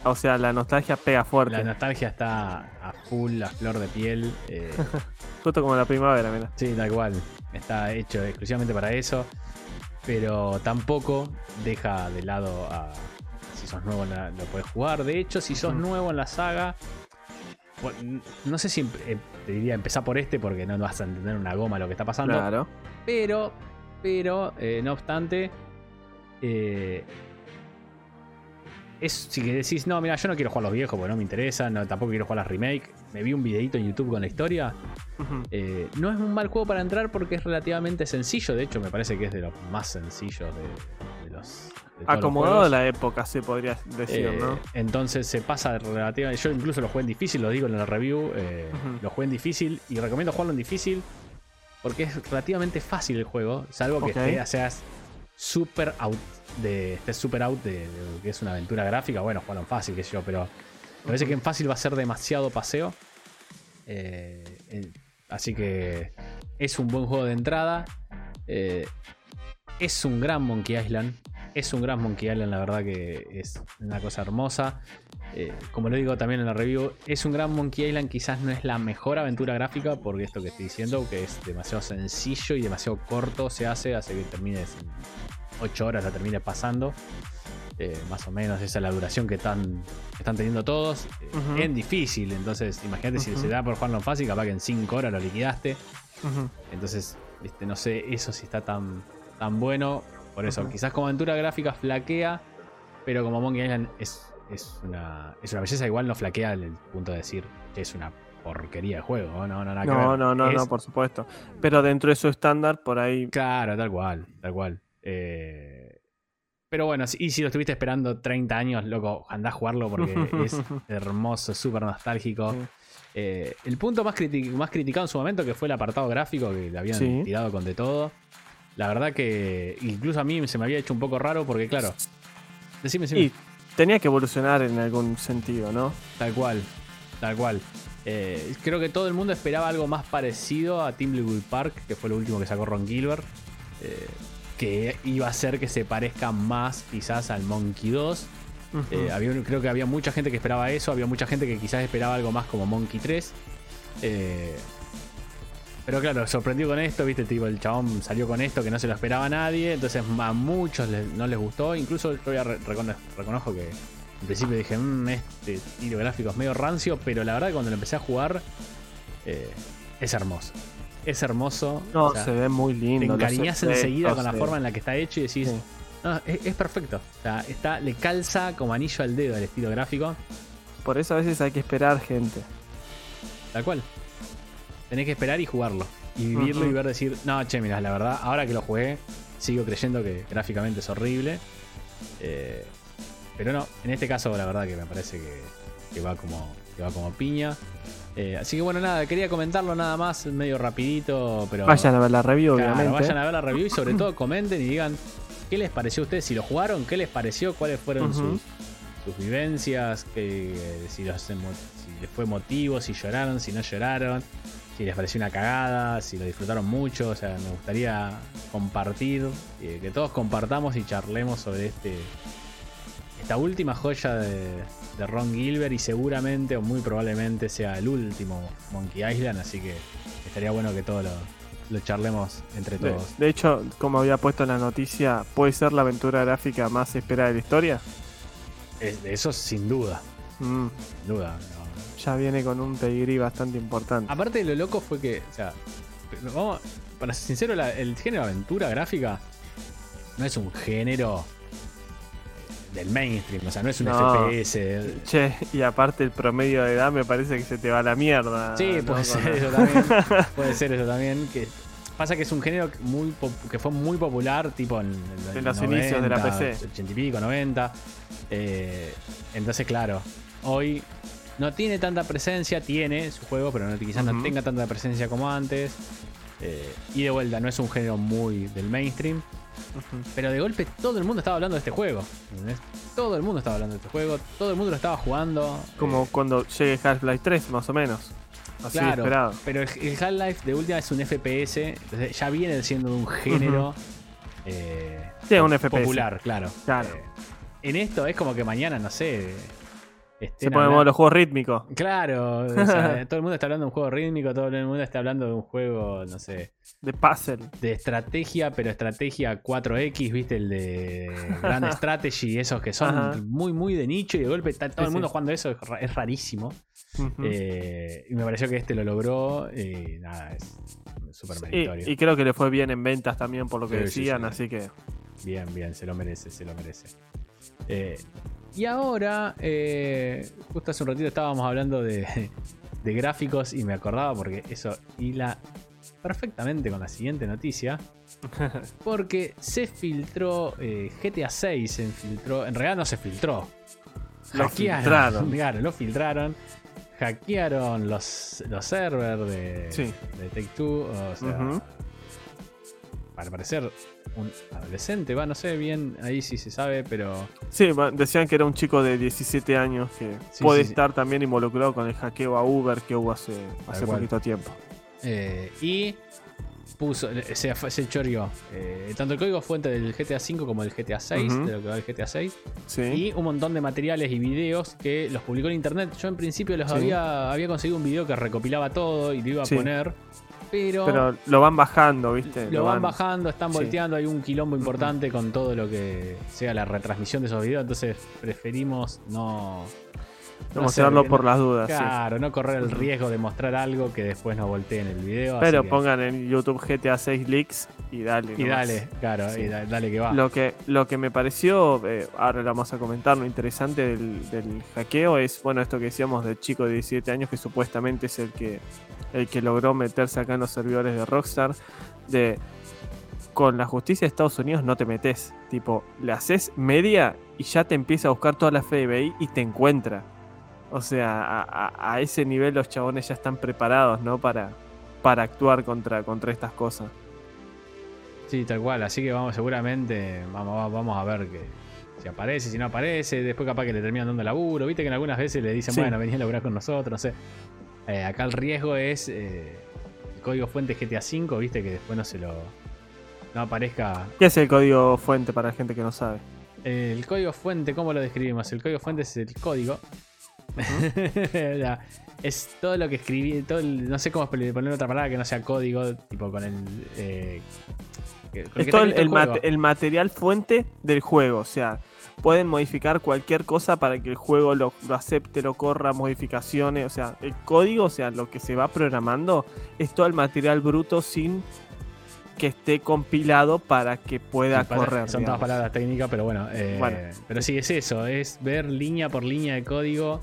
o sea, la nostalgia pega fuerte. La nostalgia está a full, a flor de piel. Eh, <laughs> Justo como la primavera, mira. Sí, tal cual. Está hecho exclusivamente para eso. Pero tampoco deja de lado a. Si sos nuevo lo puedes jugar. De hecho, si sos nuevo en la saga. No sé si eh, te diría empezar por este porque no vas a entender una goma lo que está pasando. Claro. Pero, pero, eh, no obstante, eh, es si decís, no, mira, yo no quiero jugar los viejos porque no me interesa, no, tampoco quiero jugar las remake. Me vi un videito en YouTube con la historia. Eh, no es un mal juego para entrar porque es relativamente sencillo. De hecho, me parece que es de los más sencillos de, los. Acomodado a la época, se podría decir, ¿no? Entonces se pasa relativamente. Yo incluso lo jugué en difícil, lo digo en la review. Lo jugué en difícil y recomiendo jugarlo en difícil porque es relativamente fácil el juego, salvo que seas super out de estés super out de, que es una aventura gráfica. Bueno, jugaron fácil, que yo, pero me parece que en fácil va a ser demasiado paseo. Eh, eh, así que es un buen juego de entrada. Eh, es un gran Monkey Island. Es un gran Monkey Island, la verdad que es una cosa hermosa. Eh, como lo digo también en la review, es un gran Monkey Island, quizás no es la mejor aventura gráfica, porque esto que estoy diciendo, que es demasiado sencillo y demasiado corto se hace, hace que termines en 8 horas, la termines pasando. Eh, más o menos esa es la duración que están, están teniendo todos. Es En difícil, entonces imagínate si se da por jugarlo en fácil, capaz que en 5 horas lo liquidaste. Entonces, este, no sé, eso sí está tan, tan bueno. Por eso, quizás como aventura gráfica flaquea, pero como Monkey Island es es una, es una belleza. Igual no flaquea el punto de decir que es una porquería de juego. No, no, no, no, no, no, por supuesto. Pero dentro de su estándar, por ahí. Claro, tal cual, tal cual. Eh, pero bueno, y si lo estuviste esperando 30 años, loco, andá a jugarlo porque <laughs> es hermoso, súper nostálgico. Eh, el punto más, más criticado en su momento, que fue el apartado gráfico, que le habían tirado con de todo. La verdad que incluso a mí se me había hecho un poco raro porque, claro. Decime, decime tenía que evolucionar en algún sentido, ¿no? Tal cual, tal cual. Eh, creo que todo el mundo esperaba algo más parecido a Timberwolf Park, que fue lo último que sacó Ron Gilbert. Eh, que iba a ser que se parezca más quizás al Monkey 2. Eh, había, creo que había mucha gente que esperaba eso, había mucha gente que quizás esperaba algo más como Monkey 3. Pero claro, sorprendió con esto, viste, tipo, el chabón salió con esto que no se lo esperaba a nadie, entonces a muchos no les gustó, incluso yo ya reconozco que en principio dije, mmm, este tiro gráfico es medio rancio, pero la verdad que cuando lo empecé a jugar eh, es hermoso. Es hermoso. No, se ve muy lindo. Te encariñas enseguida con la forma en la que está hecho y decís, no, es, perfecto. O sea, está, le calza como anillo al dedo el estilo gráfico. Por eso a veces hay que esperar gente. Tal cual tenés que esperar y jugarlo. Y vivirlo y ver decir, no, che, mira, la verdad, ahora que lo jugué, sigo creyendo que gráficamente es horrible. Eh, pero no, en este caso la verdad que me parece que, va, como, que va como piña. Eh, así que bueno, nada, quería comentarlo nada más, medio rapidito, pero... Vayan a ver la review, obviamente. Vayan a ver la review y sobre todo comenten y digan qué les pareció a ustedes, si lo jugaron, qué les pareció, cuáles fueron sus, vivencias, que, si, los, si les fue motivo, si lloraron, si no lloraron si les pareció una cagada, si lo disfrutaron mucho. O sea, me gustaría compartir, eh, que todos compartamos y charlemos sobre este esta última joya de, Ron Gilbert y seguramente o muy probablemente sea el último Monkey Island. Así que estaría bueno que todos lo, charlemos entre todos. De, hecho, como había puesto en la noticia, ¿puede ser la aventura gráfica más esperada de la historia? eso sin duda. Mm. Sin duda ya viene con un pedigrí bastante importante. Aparte, lo loco fue que, o sea, vamos, para ser sincero, el género aventura gráfica no es un género del mainstream, o sea, no es un FPS. Che, y aparte el promedio de edad me parece que se te va a la mierda. Sí, puede ser eso también. <laughs> puede ser eso también. Que pasa que es un género muy que fue muy popular, tipo en, los inicios de la PC. 80 y pico, 90. Eh, entonces, claro, hoy no tiene tanta presencia, tiene su juego, pero no, quizás no tenga tanta presencia como antes. Eh, y de vuelta, no es un género muy del mainstream. Pero de golpe todo el mundo estaba hablando de este juego. Todo el mundo estaba hablando de este juego. Todo el mundo lo estaba jugando. Como eh, cuando llegue Half-Life 3, más o menos. Así esperado. Pero el, Half-Life de última es un FPS. ya viene siendo de un género eh, Sí, un FPS. popular, claro. Claro. En esto es como que mañana, no sé. Se ponen hablando- los juegos rítmicos. Claro, <laughs> o sea, todo el mundo está hablando de un juego rítmico, todo el mundo está hablando de un juego, no sé, De puzzle. de estrategia, pero estrategia 4X, viste, el de <laughs> Grand Strategy, esos que son Ajá. muy, muy de nicho y de golpe está todo el mundo jugando eso, es, ra- es rarísimo. Eh, y me pareció que este lo logró y nada, es súper meritorio. y creo que le fue bien en ventas también por lo que Sí, sí, decían, sí. así que. Bien, bien, se lo merece, se lo merece. Eh, y ahora, eh, justo hace un ratito estábamos hablando de, de gráficos y me acordaba porque eso hila perfectamente con la siguiente noticia. <laughs> Porque se filtró eh, GTA 6, se filtró, en realidad no se filtró. Lo Hackearon, filtraron. <laughs> Claro, lo filtraron. Hackearon los, los servers de, Sí. de Take Two. O sea, para parecer un adolescente, va, no sé bien ahí si se sabe, pero Sí, decían que era un chico de 17 años que Sí, puede sí, sí. estar también involucrado con el hackeo a Uber que hubo hace, hace poquito tiempo. eh, y puso, se, se eh, tanto el código fuente del GTA V como del GTA 6, Ujú. de lo que va el GTA 6, Sí. y un montón de materiales y videos que los publicó en internet. Yo en principio los Sí. había, había conseguido un video que recopilaba todo y lo iba a Sí. poner, pero, Pero lo van bajando, ¿viste? lo van bajando, están Sí. volteando, hay un quilombo importante con todo lo que sea la retransmisión de esos videos, entonces preferimos no... No no sé, mostrarlo no- por las dudas. sí. Claro, no correr el riesgo de mostrar algo que después nos voltee en el video. Pero que- pongan en YouTube GTA 6 Leaks y dale. Y nomás. dale, claro, Sí. y da- dale que va. Lo que, lo que me pareció, eh, ahora lo vamos a comentar, lo interesante del, del hackeo es, bueno, esto que decíamos del chico de 17 años que supuestamente es el que, el que logró meterse acá en los servidores de Rockstar, de con la justicia de Estados Unidos no te metes, tipo, le haces media y ya te empieza a buscar toda la FBI y te encuentra. O sea, a, ese nivel los chabones ya están preparados, ¿no? Para, para actuar contra, contra estas cosas. Sí, tal cual. Así que vamos, seguramente vamos, vamos a ver que si aparece, si no aparece. Después capaz que le terminan dando laburo. Viste que en algunas veces le dicen, Sí. bueno, vení a laburar con nosotros, no sé. Eh, acá el riesgo es eh, el código fuente GTA V, viste que después no se lo... No aparezca... ¿Qué es el código fuente para la gente que no sabe? El código fuente, ¿cómo lo describimos? El código fuente es el código. <laughs> Es todo lo que escribí, todo el- no sé cómo poner otra palabra que no sea código, tipo con el... eh, que- con el Es todo el material fuente del juego. O sea, pueden modificar cualquier cosa para que el juego lo, lo acepte, lo corra, modificaciones. O sea, el código, o sea, lo que se va programando, es todo el material bruto sin que esté compilado para que pueda Sí, pasa- correr. Son todas palabras técnicas, pero bueno, eh, Bueno. Pero sí, es eso, es ver línea por línea de código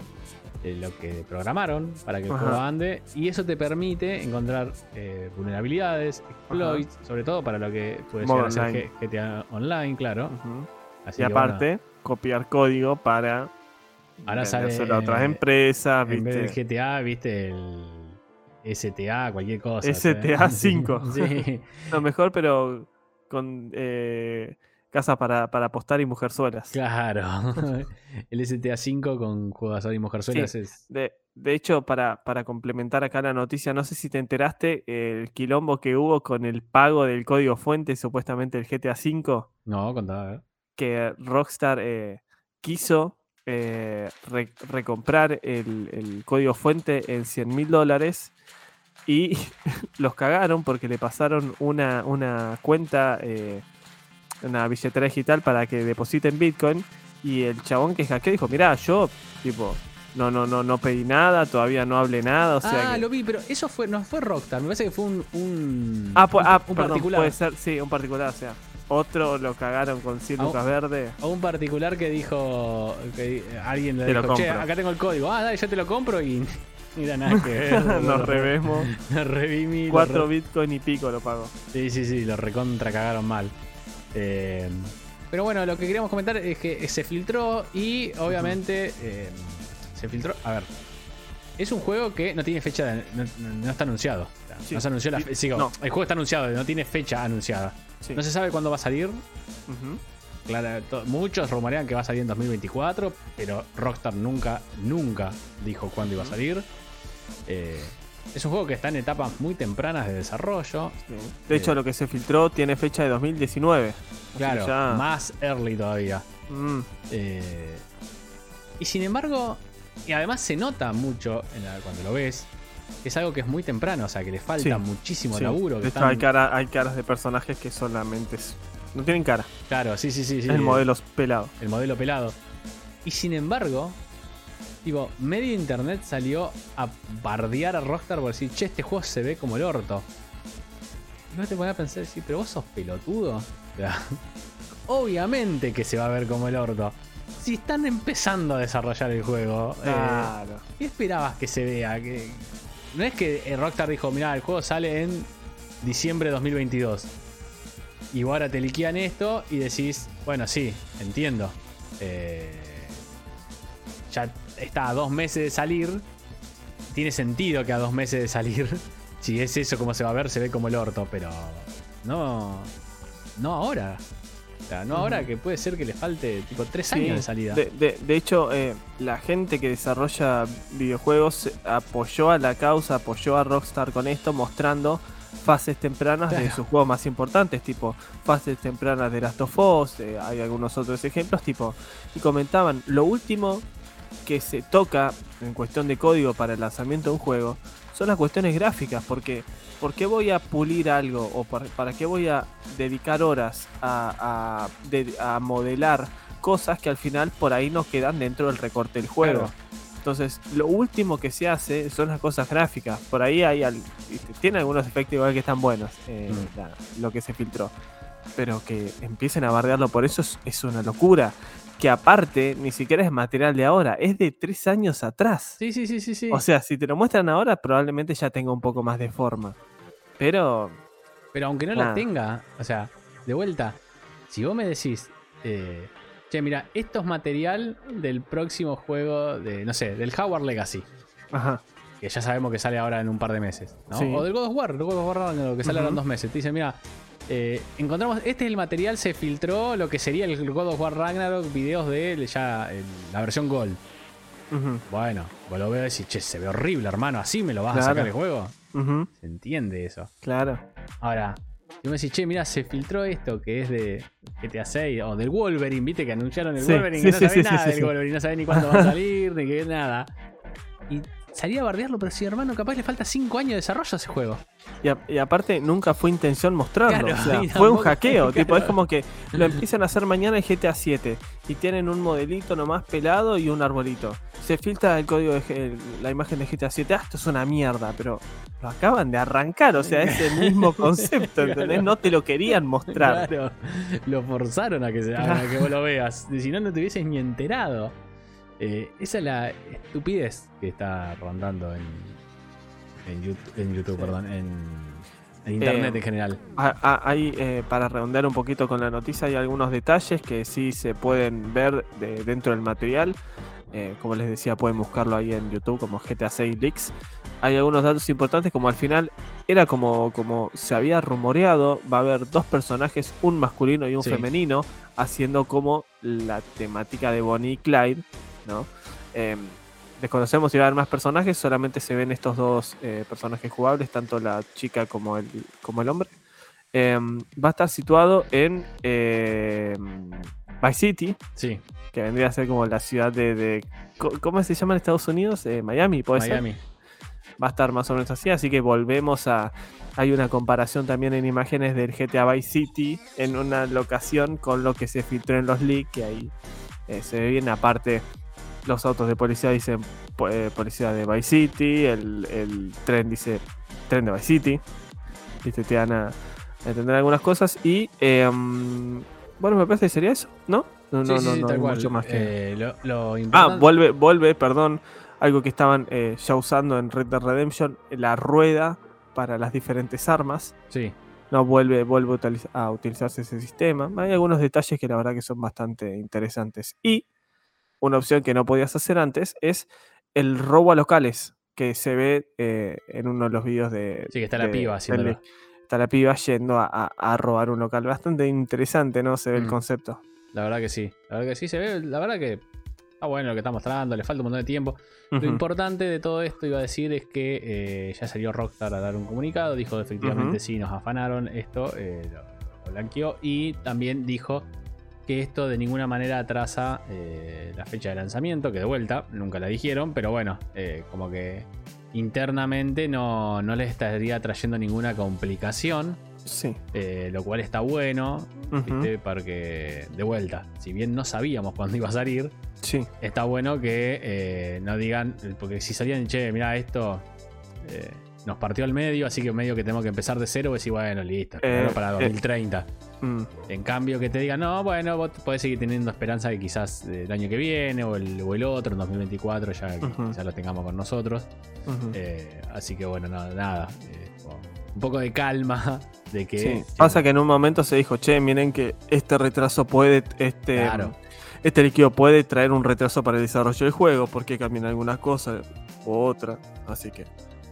de lo que programaron para que el Ajá. juego ande. Y eso te permite encontrar eh, vulnerabilidades, exploits, sobre todo para lo que puede llegar a ser GTA Online, claro. Así Y bueno, aparte, copiar código para Ahora sale, a otras eh, empresas. en vez ¿viste? del GTA, viste el STA, cualquier cosa. STA 5. <laughs> sí. <laughs> Lo mejor, pero con eh, casa para, para apostar y mujerzuelas. Claro. <laughs> el STA 5 con jugador y mujerzuelas es. De, de hecho, para, para complementar acá la noticia, no sé si te enteraste el quilombo que hubo con el pago del código fuente, supuestamente el GTA V, No, contaba, a ver. Que Rockstar eh, quiso eh, re- recomprar el, el código fuente en 100 mil dólares y <laughs> los cagaron porque le pasaron una, una cuenta, eh, una billetera digital para que depositen Bitcoin y el chabón que hackeó dijo, mirá, yo tipo... No, no, no, no pedí nada, todavía no hablé nada, o sea ah, que- lo vi, pero eso fue, no fue Rockstar, me parece que fue un. un Ah, pu- un, ah, un perdón, particular. puede ser, sí, un particular, o sea, otro lo cagaron con 100 Ah, lucas verdes. O un particular que dijo. Que alguien le Te lo dijo, che, compro". acá tengo el código. Ah, dale, yo te lo compro y. <laughs> Mira, nada que ver. Nos <laughs> revemos. Nos lo 4 re- bitcoin y pico lo pago. Sí, sí, sí, lo recontra cagaron mal. Eh, pero bueno, lo que queríamos comentar es que se filtró y obviamente eh, se filtró. A ver, es un juego que no tiene fecha, de- no, no- está anunciado. Sí. No se anunció la Sí, fe- sigo, no. El juego está anunciado, no tiene fecha anunciada. Sí. No se sabe cuándo va a salir. To- muchos rumorean que va a salir en 2024, pero Rockstar nunca, nunca dijo cuándo iba a salir. Eh, Es un juego que está en etapas muy tempranas de desarrollo. De hecho, lo que se filtró tiene fecha de 2019. Claro, más early todavía. Mm. Eh, y sin embargo, y además se nota mucho cuando lo ves, es algo que es muy temprano, o sea, que le falta muchísimo laburo. de hecho, hay, hay caras de personajes que solamente no tienen cara. Claro, sí, sí, sí. el modelo pelado. El modelo pelado. Y sin embargo, tipo, medio internet salió a bardear a Rockstar por decir, che, este juego se ve como el orto. Y vos te pones a pensar, sí, pero vos sos pelotudo. <laughs> obviamente que se va a ver como el orto. Si están empezando a desarrollar el juego, eh, claro. ¿qué esperabas que se vea? Que... No es que eh, Rockstar dijo, mira, el juego sale en diciembre de 2022. Y ahora te liquean esto y decís, bueno, sí, entiendo. Eh, ya está a dos meses de salir. Tiene sentido que a dos meses de salir, <laughs> si es eso como se va a ver, se ve como el orto, pero no, no ahora. No ahora que puede ser que le falte tipo tres años de salida. De, hecho, eh, la gente que desarrolla videojuegos apoyó a la causa, apoyó a Rockstar con esto, mostrando fases tempranas de sus juegos más importantes, tipo fases tempranas de Last of Us, eh, hay algunos otros ejemplos, tipo, y comentaban, lo último que se toca en cuestión de código para el lanzamiento de un juego son las cuestiones gráficas, porque ¿por qué voy a pulir algo o para, qué voy a dedicar horas a, a, modelar cosas que al final por ahí nos quedan dentro del recorte del juego? Entonces, lo último que se hace son las cosas gráficas. Por ahí hay tiene algunos efectos igual que están buenos, eh, mm. lo que se filtró. Pero que empiecen a bardearlo por eso es, una locura. Que aparte, ni siquiera es material de ahora, es de tres años atrás. Sí, sí, sí, sí, sí. O sea, si te lo muestran ahora, probablemente ya tenga un poco más de forma. Pero. Pero aunque no la tenga, o sea, de vuelta, si vos me decís, eh, Che, mira, esto es material del próximo juego de, no sé, del Howard Legacy. Ajá. Que ya sabemos que sale ahora en un par de meses. ¿no? O del God of War, el God of War que sale ahora en dos meses. Te dicen, mira, eh, encontramos, este es el material, se filtró lo que sería el God of War Ragnarok, videos de ya la versión Gold. Bueno, vos lo veo y decís, che, se ve horrible, hermano, así me lo vas a sacar el juego. Se entiende eso. Claro. Ahora, y me decís, che, mira, se filtró esto que es de GTA 6 o del Wolverine, viste que anunciaron el Wolverine, que no sabe nada del Wolverine, no sabe ni cuándo va a salir, <laughs> ni qué nada. Y salía a bardearlo, pero si hermano, capaz le falta 5 años de desarrollo a ese juego. Y, aparte, nunca fue intención mostrarlo. o sea, <laughs> fue un hackeo. <laughs> Tipo, es como que lo empiezan a hacer mañana en GTA 7 y tienen un modelito nomás pelado y un arbolito. Se filtra el código de la imagen de GTA 7. Ah, esto es una mierda, pero lo acaban de arrancar. O sea, es el mismo concepto, <laughs> ¿entendés? No te lo querían mostrar. Claro, lo forzaron a que, se, a que vos lo veas. Si no, no te hubieses ni enterado. Eh, esa es la estupidez que está rondando en, en YouTube, perdón, en, Internet en general. Hay, eh, para redondear un poquito con la noticia, hay algunos detalles que sí se pueden ver dentro del material. Eh, como les decía, pueden buscarlo ahí en YouTube como GTA 6 Leaks. Hay algunos datos importantes, como al final era como, como se había rumoreado, va a haber dos personajes, un masculino y un femenino, haciendo como la temática de Bonnie y Clyde, ¿no? Em, desconocemos si va a haber más personajes, solamente se ven estos dos eh, personajes jugables, tanto la chica como el, como el hombre. Em, va a estar situado en em, Vice City, sí. que vendría a ser como la ciudad de. ¿Cómo se llama en Estados Unidos? Eh, Miami, puede Miami. Va a estar más o menos así, así que volvemos a. Hay una comparación también en imágenes del GTA Vice City en una locación con lo que se filtró en los leaks, que ahí eh, se ve bien. Aparte, los autos de policía dicen eh, policía de Vice City, el, tren dice tren de Vice City. Viste, te van a, entender algunas cosas. Y em, bueno, me parece que sería eso, ¿no? No, no, no, no mucho más que. Eh, lo, ah, vuelve, vuelve, perdón. Algo que estaban eh, ya usando en Red Dead Redemption, la rueda para las diferentes armas. Sí. No vuelve, vuelve a utilizarse ese sistema. Hay algunos detalles que la verdad que son bastante interesantes. Y una opción que no podías hacer antes es el robo a locales que se ve eh, en uno de los vídeos de. Sí, que está la piba haciéndolo. Está la piba yendo a, robar un local. Bastante interesante, ¿no? Se ve el mm. concepto. La verdad que sí. La verdad que sí, se ve. La verdad que está bueno lo que está mostrando, le falta un montón de tiempo. Lo importante de todo esto iba a decir es que eh, ya salió Rockstar a dar un comunicado, dijo efectivamente sí, nos afanaron esto, eh, lo, lo blanqueó y también dijo que esto de ninguna manera atrasa eh, la fecha de lanzamiento, que de vuelta, nunca la dijeron, pero bueno, eh, como que internamente no, no les estaría trayendo ninguna complicación, Sí. eh, lo cual está bueno. ¿viste? porque de vuelta, si bien no sabíamos cuándo iba a salir, Sí. está bueno que eh, no digan, porque si salían, che, mira, esto eh, nos partió al medio, así que medio que tenemos que empezar de cero, decir, bueno, listo, Eh, para eh. 2030. Mm. En cambio, que te digan, no, bueno, vos podés seguir teniendo esperanza que quizás eh, el año que viene o el, o el otro, en 2024, ya Ujú. quizás lo tengamos con nosotros. Eh, así que bueno, no, nada. eh, un poco de calma <laughs> de que. Sí. Pasa que en un momento se dijo, che, miren que este retraso puede, este, Claro. este líquido puede traer un retraso para el desarrollo del juego, porque cambian algunas cosas u otra. Así que.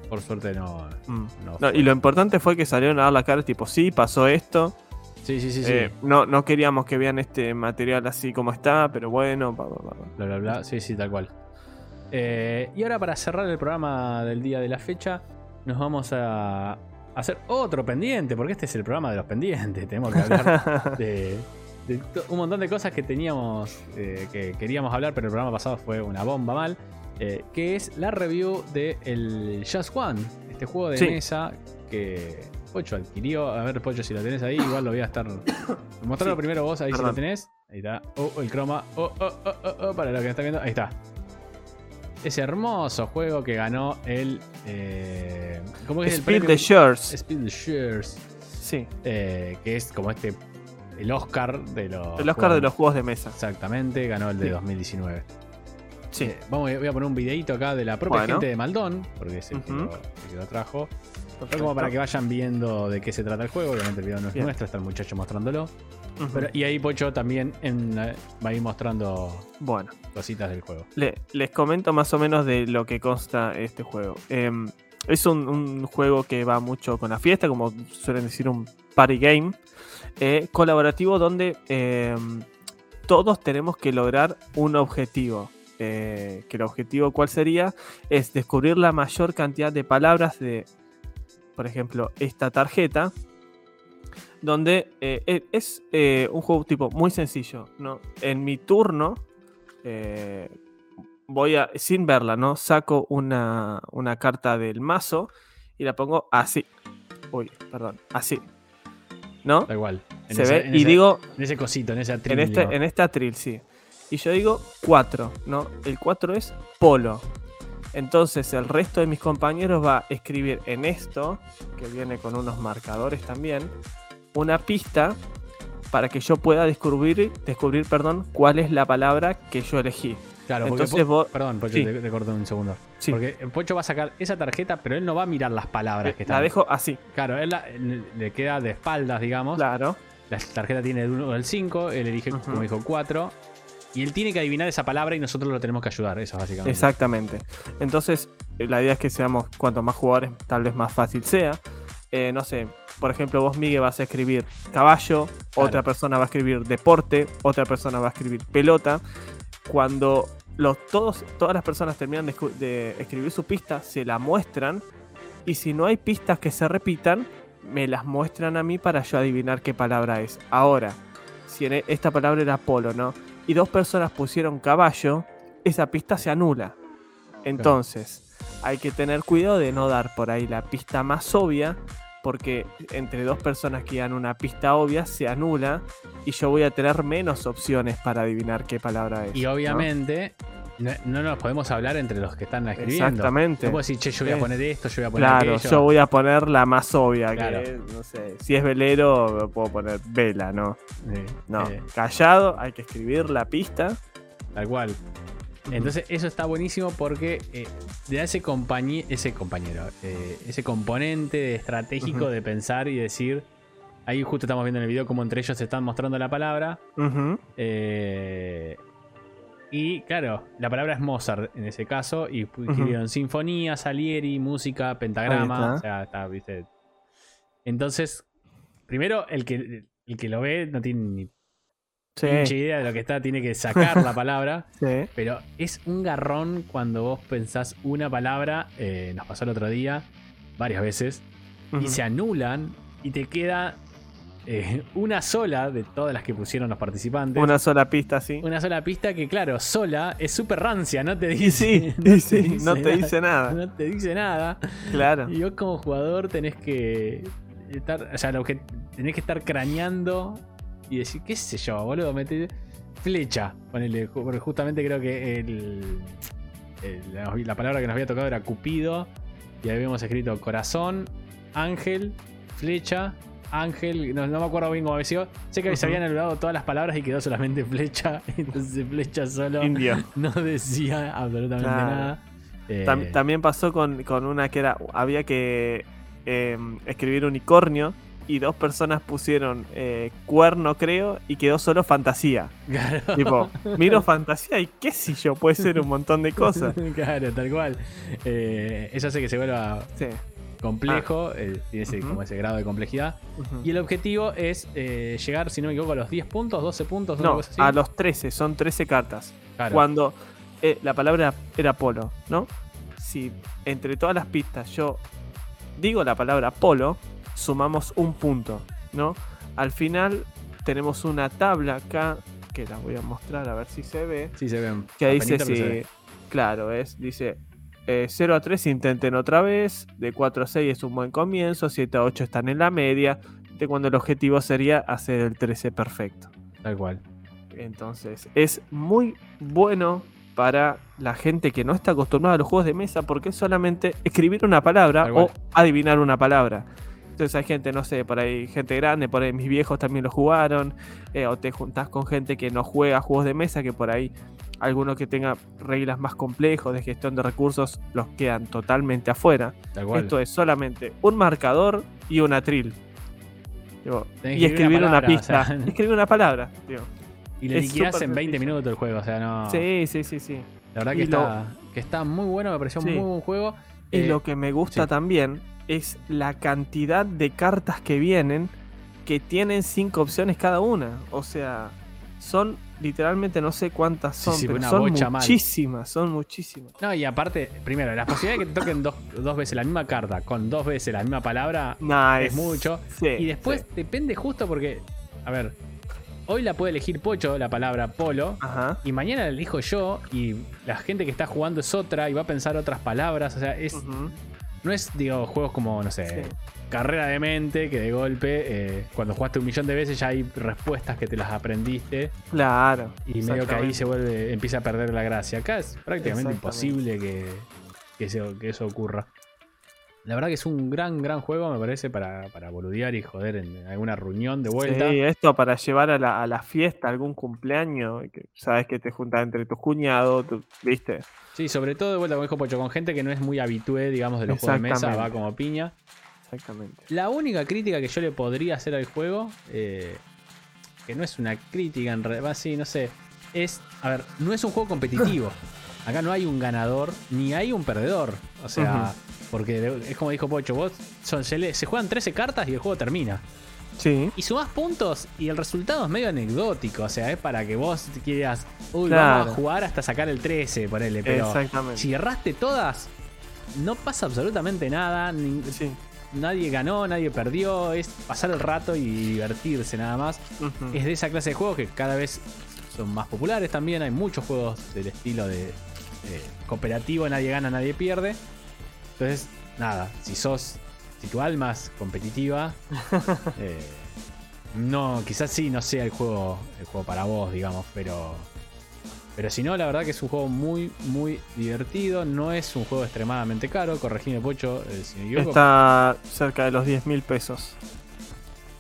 Por suerte no. mm. no y lo importante fue que salieron a dar la cara, tipo, sí, pasó esto. Sí, sí, sí, sí. Eh, no, no queríamos que vean este material así como está, pero bueno, bla, bla, bla, bla. Bla, bla. Sí, sí, tal cual. Eh, y ahora para cerrar el programa del día de la fecha, nos vamos a hacer otro pendiente, porque este es el programa de los pendientes. <laughs> Tenemos que hablar <laughs> de, un montón de cosas que teníamos, eh, que queríamos hablar, pero el programa pasado fue una bomba mal. eh, que es la review de el Just One, este juego de Sí. mesa que Pocho adquirió. A ver, Pocho, si lo tenés ahí, igual lo voy a estar. <coughs> Mostrarlo Sí. primero vos, ahí si lo tenés. Ahí está. Oh, el croma. Oh, oh, oh, oh, oh, para lo que está viendo. Ahí está. Ese hermoso juego que ganó el. Eh, ¿Cómo es el Speed the Shores. Speed the Shares. Sí. eh, que es como este. El Oscar de los. El Oscar de los juegos de mesa. Exactamente, ganó el de Sí. 2019. Sí. Eh, vamos, voy a poner un videito acá de la propia Bueno. gente de Maldón, porque es el, que, Ujú. lo, el que lo trajo. Perfecto. como para que vayan viendo de qué se trata el juego. Obviamente el video no es Bien. nuestro, está el muchacho mostrándolo. Pero- y ahí Pocho también en, eh, va a ir mostrando Bueno. cositas del juego. Le- les comento más o menos de lo que consta este juego. Em, es un, un juego que va mucho con la fiesta, como suelen decir, un party game eh, colaborativo donde em, todos tenemos que lograr un objetivo. Eh, que el objetivo, ¿cuál sería? Es descubrir la mayor cantidad de palabras de, por ejemplo, esta tarjeta. Donde eh, e- es eh, un juego tipo muy sencillo. ¿no? En mi turno, eh, voy a, sin verla, ¿no? Saco una, una carta del mazo y la pongo así. Uy, perdón, así. ¿No? Da igual. En Se ese- ve y ese- digo, En ese cosito, en ese en atril. este, en este atril, sí. Y yo digo 4, ¿no? El 4 es polo. Entonces el resto de mis compañeros va a escribir en esto, que viene con unos marcadores también, una pista para que yo pueda descubrir, descubrir perdón, cuál es la palabra que yo elegí. Claro, porque Entonces Po- vos- Perdón, Pocho, Sí. te, te corto un segundo. Sí. Porque Pocho va a sacar esa tarjeta, pero él no va a mirar las palabras que están. La dejo así, Claro, él la- él le queda de espaldas, digamos. claro. La tarjeta tiene del 1 al 5, él elige, como dijo, 4. Y él tiene que adivinar esa palabra y nosotros lo tenemos que ayudar, eso básicamente. Exactamente. Entonces, eh, la idea es que seamos cuanto más jugadores, tal vez más fácil sea. Eh, no sé, por ejemplo, vos, Miguel, vas a escribir caballo, Claro. otra persona va a escribir deporte, otra persona va a escribir pelota. Cuando los, todos, todas las personas terminan de escribir su pista, se la muestran. Y si no hay pistas que se repitan, me las muestran a mí para yo adivinar qué palabra es. Ahora, si en e- esta palabra era polo, ¿no? Y dos personas pusieron caballo, esa pista se anula. Entonces, hay que tener cuidado de no dar por ahí la pista más obvia, porque entre dos personas que dan una pista obvia se anula y yo voy a tener menos opciones para adivinar qué palabra es. Y obviamente, no, no nos podemos hablar entre los que están escribiendo. Exactamente. No puedo decir, che, yo voy a poner esto, yo voy a poner Claro, aquello. yo voy a poner la más obvia, Claro. que no sé, si es velero puedo poner vela, ¿no? Sí, No, eh, callado, hay que escribir la pista. tal cual. Entonces, eso está buenísimo porque eh, le da ese, compañe- ese compañero, eh, ese componente estratégico de pensar y decir. Ahí justo estamos viendo en el video cómo entre ellos se están mostrando la palabra. Eh, y claro, la palabra es Mozart en ese caso. Y escribieron sinfonía, Salieri, música, pentagrama. Está. O sea, está, viste. Entonces, primero, el que, el que lo ve no tiene ni Sí, pinche idea de lo que está, tiene que sacar la palabra. <laughs> sí. Pero es un garrón cuando vos pensás una palabra, eh, nos pasó el otro día, varias veces, y se anulan y te queda eh, <laughs> una sola de todas las que pusieron los participantes. Una sola pista, sí. Una sola pista que, claro, sola es súper rancia, no te dice. sí, <laughs> no te dice nada. No te dice nada. Claro. Y vos como jugador tenés que estar, o sea, lo que tenés que estar craneando y decir, qué sé yo, boludo, mete flecha. Ponele, porque justamente creo que el, el- la, la palabra que nos había tocado era Cupido. Y habíamos escrito corazón, ángel, flecha, ángel. No, no me acuerdo bien cómo había sido. Sé que se habían anulado todas las palabras y quedó solamente flecha. <laughs> Entonces flecha solo Indio. no decía absolutamente Claro. nada. Eh, Tam- también pasó con, con una que era. Había que eh, escribir unicornio. Y dos personas pusieron eh, cuerno, creo, y quedó solo fantasía. claro. Tipo, miro <laughs> fantasía y qué sé yo, puede ser un montón de cosas. <laughs> claro, tal cual. Eh, eso hace que se vuelva Sí. Complejo, eh, tiene ese, como ese grado de complejidad. Y el objetivo es eh, llegar, si no me equivoco, a los 10 puntos, 12 puntos, No, cosa así. a los 13, son 13 cartas. Claro. Cuando eh, la palabra era polo, ¿no? Si entre todas las pistas yo digo la palabra polo, sumamos un punto, ¿no? Al final tenemos una tabla acá, que la voy a mostrar a ver si se ve, Sí, se ven. que dice si... ve. Claro, es, dice... eh, 0 a 3 intenten otra vez, de 4 a 6 es un buen comienzo, 7 a 8 están en la media, de cuando el objetivo sería hacer el 13 perfecto. Tal cual. Entonces, es muy bueno para la gente que no está acostumbrada a los juegos de mesa porque es solamente escribir una palabra o adivinar una palabra. Entonces hay gente, no sé, por ahí gente grande, por ahí mis viejos también lo jugaron, eh, o te juntás con gente que no juega juegos de mesa, que por ahí alguno que tenga reglas más complejos de gestión de recursos los quedan totalmente afuera. Esto es solamente un marcador y un atril. Digo, y escribir una o pista. sea. <laughs> Escribir una palabra. digo. y le liquidás en 20 sencillo. minutos el juego, o sea, no. Sí, sí, sí, sí. La verdad que lo- está, que está muy bueno, me pareció Sí. muy buen juego. Y Eh, lo que me gusta sí. también es la cantidad de cartas que vienen que tienen cinco opciones cada una. O sea, son literalmente no sé cuántas son, sí, pero son mal. muchísimas, son muchísimas. No, y aparte, primero, la posibilidad de que te toquen dos, dos veces la misma carta con dos veces la misma palabra Nah, es mucho. sí, Y después depende justo porque, a ver, hoy la puede elegir Pocho, la palabra polo, Ajá. y mañana la elijo yo, y la gente que está jugando es otra, y va a pensar otras palabras. O sea, es, no es, digo, juegos como, no sé. Carrera de mente, que de golpe, eh, cuando jugaste un millón de veces ya hay respuestas que te las aprendiste, Claro. y medio que ahí se vuelve, empieza a perder la gracia. Acá es prácticamente imposible que, que, se- que eso ocurra. La verdad que es un gran, gran juego, me parece, para, para boludear y joder en alguna reunión de vuelta. Sí, esto para llevar a la, a la fiesta, algún cumpleaños, que sabes que te juntas entre tus cuñados, tu- ¿viste? Sí, sobre todo de vuelta, dijo Pocho, con gente que no es muy habitué, digamos, de los juegos de mesa, va como piña. Exactamente. La única crítica que yo le podría hacer al juego, eh, que no es una crítica en realidad, sí, no sé, es, a ver, no es un juego competitivo. <laughs> Acá no hay un ganador, ni hay un perdedor. O sea, porque es como dijo Pocho, vos son, se, le- se juegan 13 cartas y el juego termina. Sí. Y sumás puntos y el resultado es medio anecdótico. O sea, es para que vos quieras, uy, Claro. vamos a jugar hasta sacar el 13, ponele. Pero si erraste todas, no pasa absolutamente nada. ni- Sí. Nadie ganó, nadie perdió. Es pasar el rato y divertirse nada más. Es de esa clase de juegos que cada vez son más populares también. Hay muchos juegos del estilo de cooperativo, nadie gana, nadie pierde. Entonces, nada, si sos, si tu alma es competitiva, <laughs> eh, no, quizás sí no sea el juego, el juego para vos, digamos, pero. Pero si no, la verdad que es un juego muy, muy divertido. No es un juego extremadamente caro. Corregime, Pocho, eh, si me equivoco. Está cerca de los 10 mil pesos.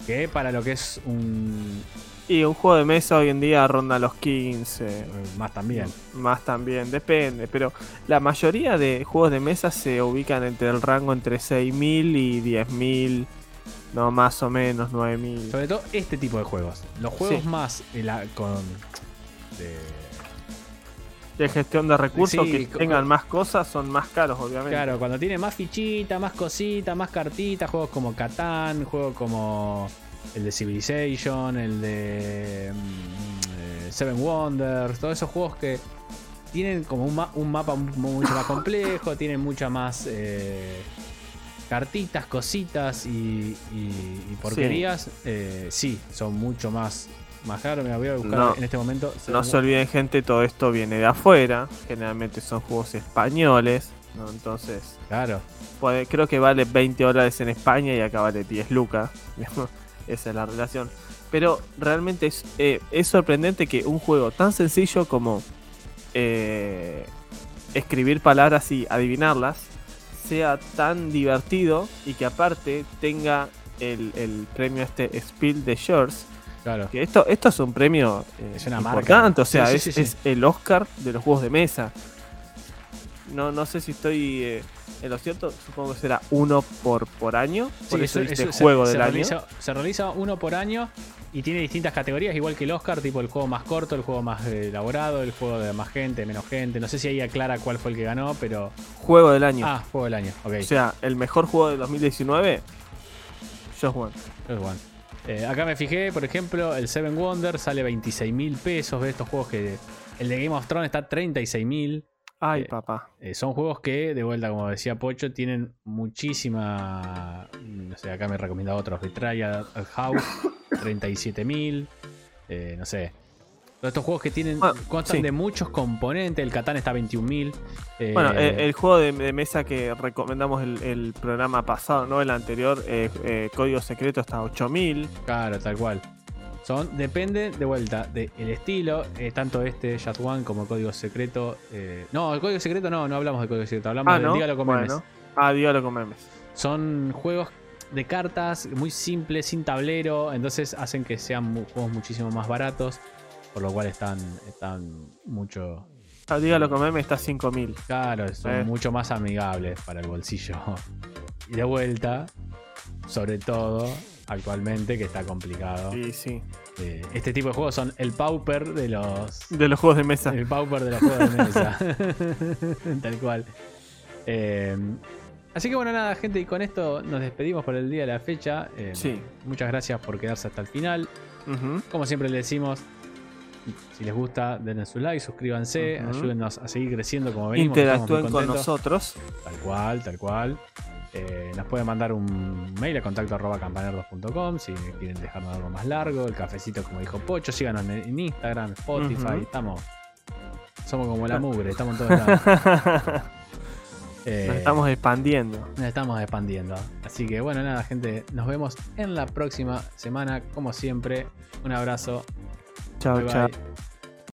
Que para lo que es un. Y un juego de mesa hoy en día ronda los 15. eh, Más también. Más también, depende. Pero la mayoría de juegos de mesa se ubican entre el rango entre 6.000 y 10.000. No, más o menos 9.000. Sobre todo este tipo de juegos. Los juegos Sí. más ela- con. de- De gestión de recursos Sí, que tengan más cosas son más caros, obviamente. claro, cuando tiene más fichita, más cosita, más cartitas, juegos como Catán, juegos como el de Civilization, el de. mm, Seven Wonders, todos esos juegos que tienen como un, un mapa mucho más complejo, <coughs> tienen muchas más eh, cartitas, cositas y, porquerías. Eh, sí. son mucho más, voy a buscar en este momento. No se olviden, gente, todo esto viene de afuera. Generalmente son juegos españoles. Entonces, claro. creo que vale 20 dólares en España y acá vale 10 lucas. <laughs> Esa es la relación. Pero realmente es, eh, es sorprendente que un juego tan sencillo como eh, escribir palabras y adivinarlas sea tan divertido y que aparte tenga el, premio este Spiel de Shores. Claro. Que esto, esto es un premio eh, es una importante, o sea, es, el Oscar de los juegos de mesa. No, no sé si estoy en lo cierto, supongo que será uno por, por año. Por eso, dice juego del año. se realiza uno por año y tiene distintas categorías, igual que el Oscar, tipo el juego más corto, el juego más elaborado, el juego de más gente, menos gente. No sé si ahí aclara cuál fue el que ganó, pero. Juego del año. Ah, juego del año, ok. O sea, el mejor juego de 2019, Just One. Just One. Eh, acá me fijé, por ejemplo, el Seven Wonders sale 26 mil pesos. De estos juegos que. El de Game of Thrones está 36 mil. Ay, eh, papá. Eh, son juegos que, de vuelta, como decía Pocho, tienen muchísima. No sé, acá me recomienda otros. Betrayal House, <laughs> 37.000. Eh, no sé. Estos juegos que tienen. Ah, constan de muchos componentes. El Catán está a 21.000. Eh, bueno, el, juego de, mesa que recomendamos el, el, programa pasado, ¿no? El anterior, Código Secreto está a 8.000. Claro, tal cual. Son, depende de vuelta del estilo, eh, tanto este Just One como Código Secreto. Eh, no, el Código Secreto no, no hablamos de Código Secreto, hablamos ah, de Dígalo con memes. Ah, Dígalo con memes. Son juegos de cartas muy simples, sin tablero, entonces hacen que sean juegos muchísimo más baratos, por lo cual están, están mucho. Ah, dígalo con memes, está 5000. Claro, son eh. mucho más amigables para el bolsillo. <laughs> Y de vuelta, sobre todo actualmente, que está complicado. Sí, sí. Eh, este tipo de juegos son el pauper de los. De los juegos de mesa. El pauper de los juegos de mesa. <laughs> <laughs> Tal cual. Eh, así que bueno, nada, gente, y con esto nos despedimos por el día de la fecha. Sí. Muchas gracias por quedarse hasta el final. Como siempre le decimos, si les gusta, denle su like, suscríbanse, ayúdennos a seguir creciendo como venimos. Interactúen con nosotros. Tal cual, tal cual. Eh, nos pueden mandar un mail a contacto arroba si quieren dejarnos algo más largo. El cafecito, como dijo Pocho, síganos en, Instagram, Spotify. Estamos. Somos como la mugre, estamos en todos lados. <laughs> Eh, nos estamos expandiendo. Nos estamos expandiendo. Así que bueno, nada, gente. Nos vemos en la próxima semana, como siempre. Un abrazo. Chao, chao.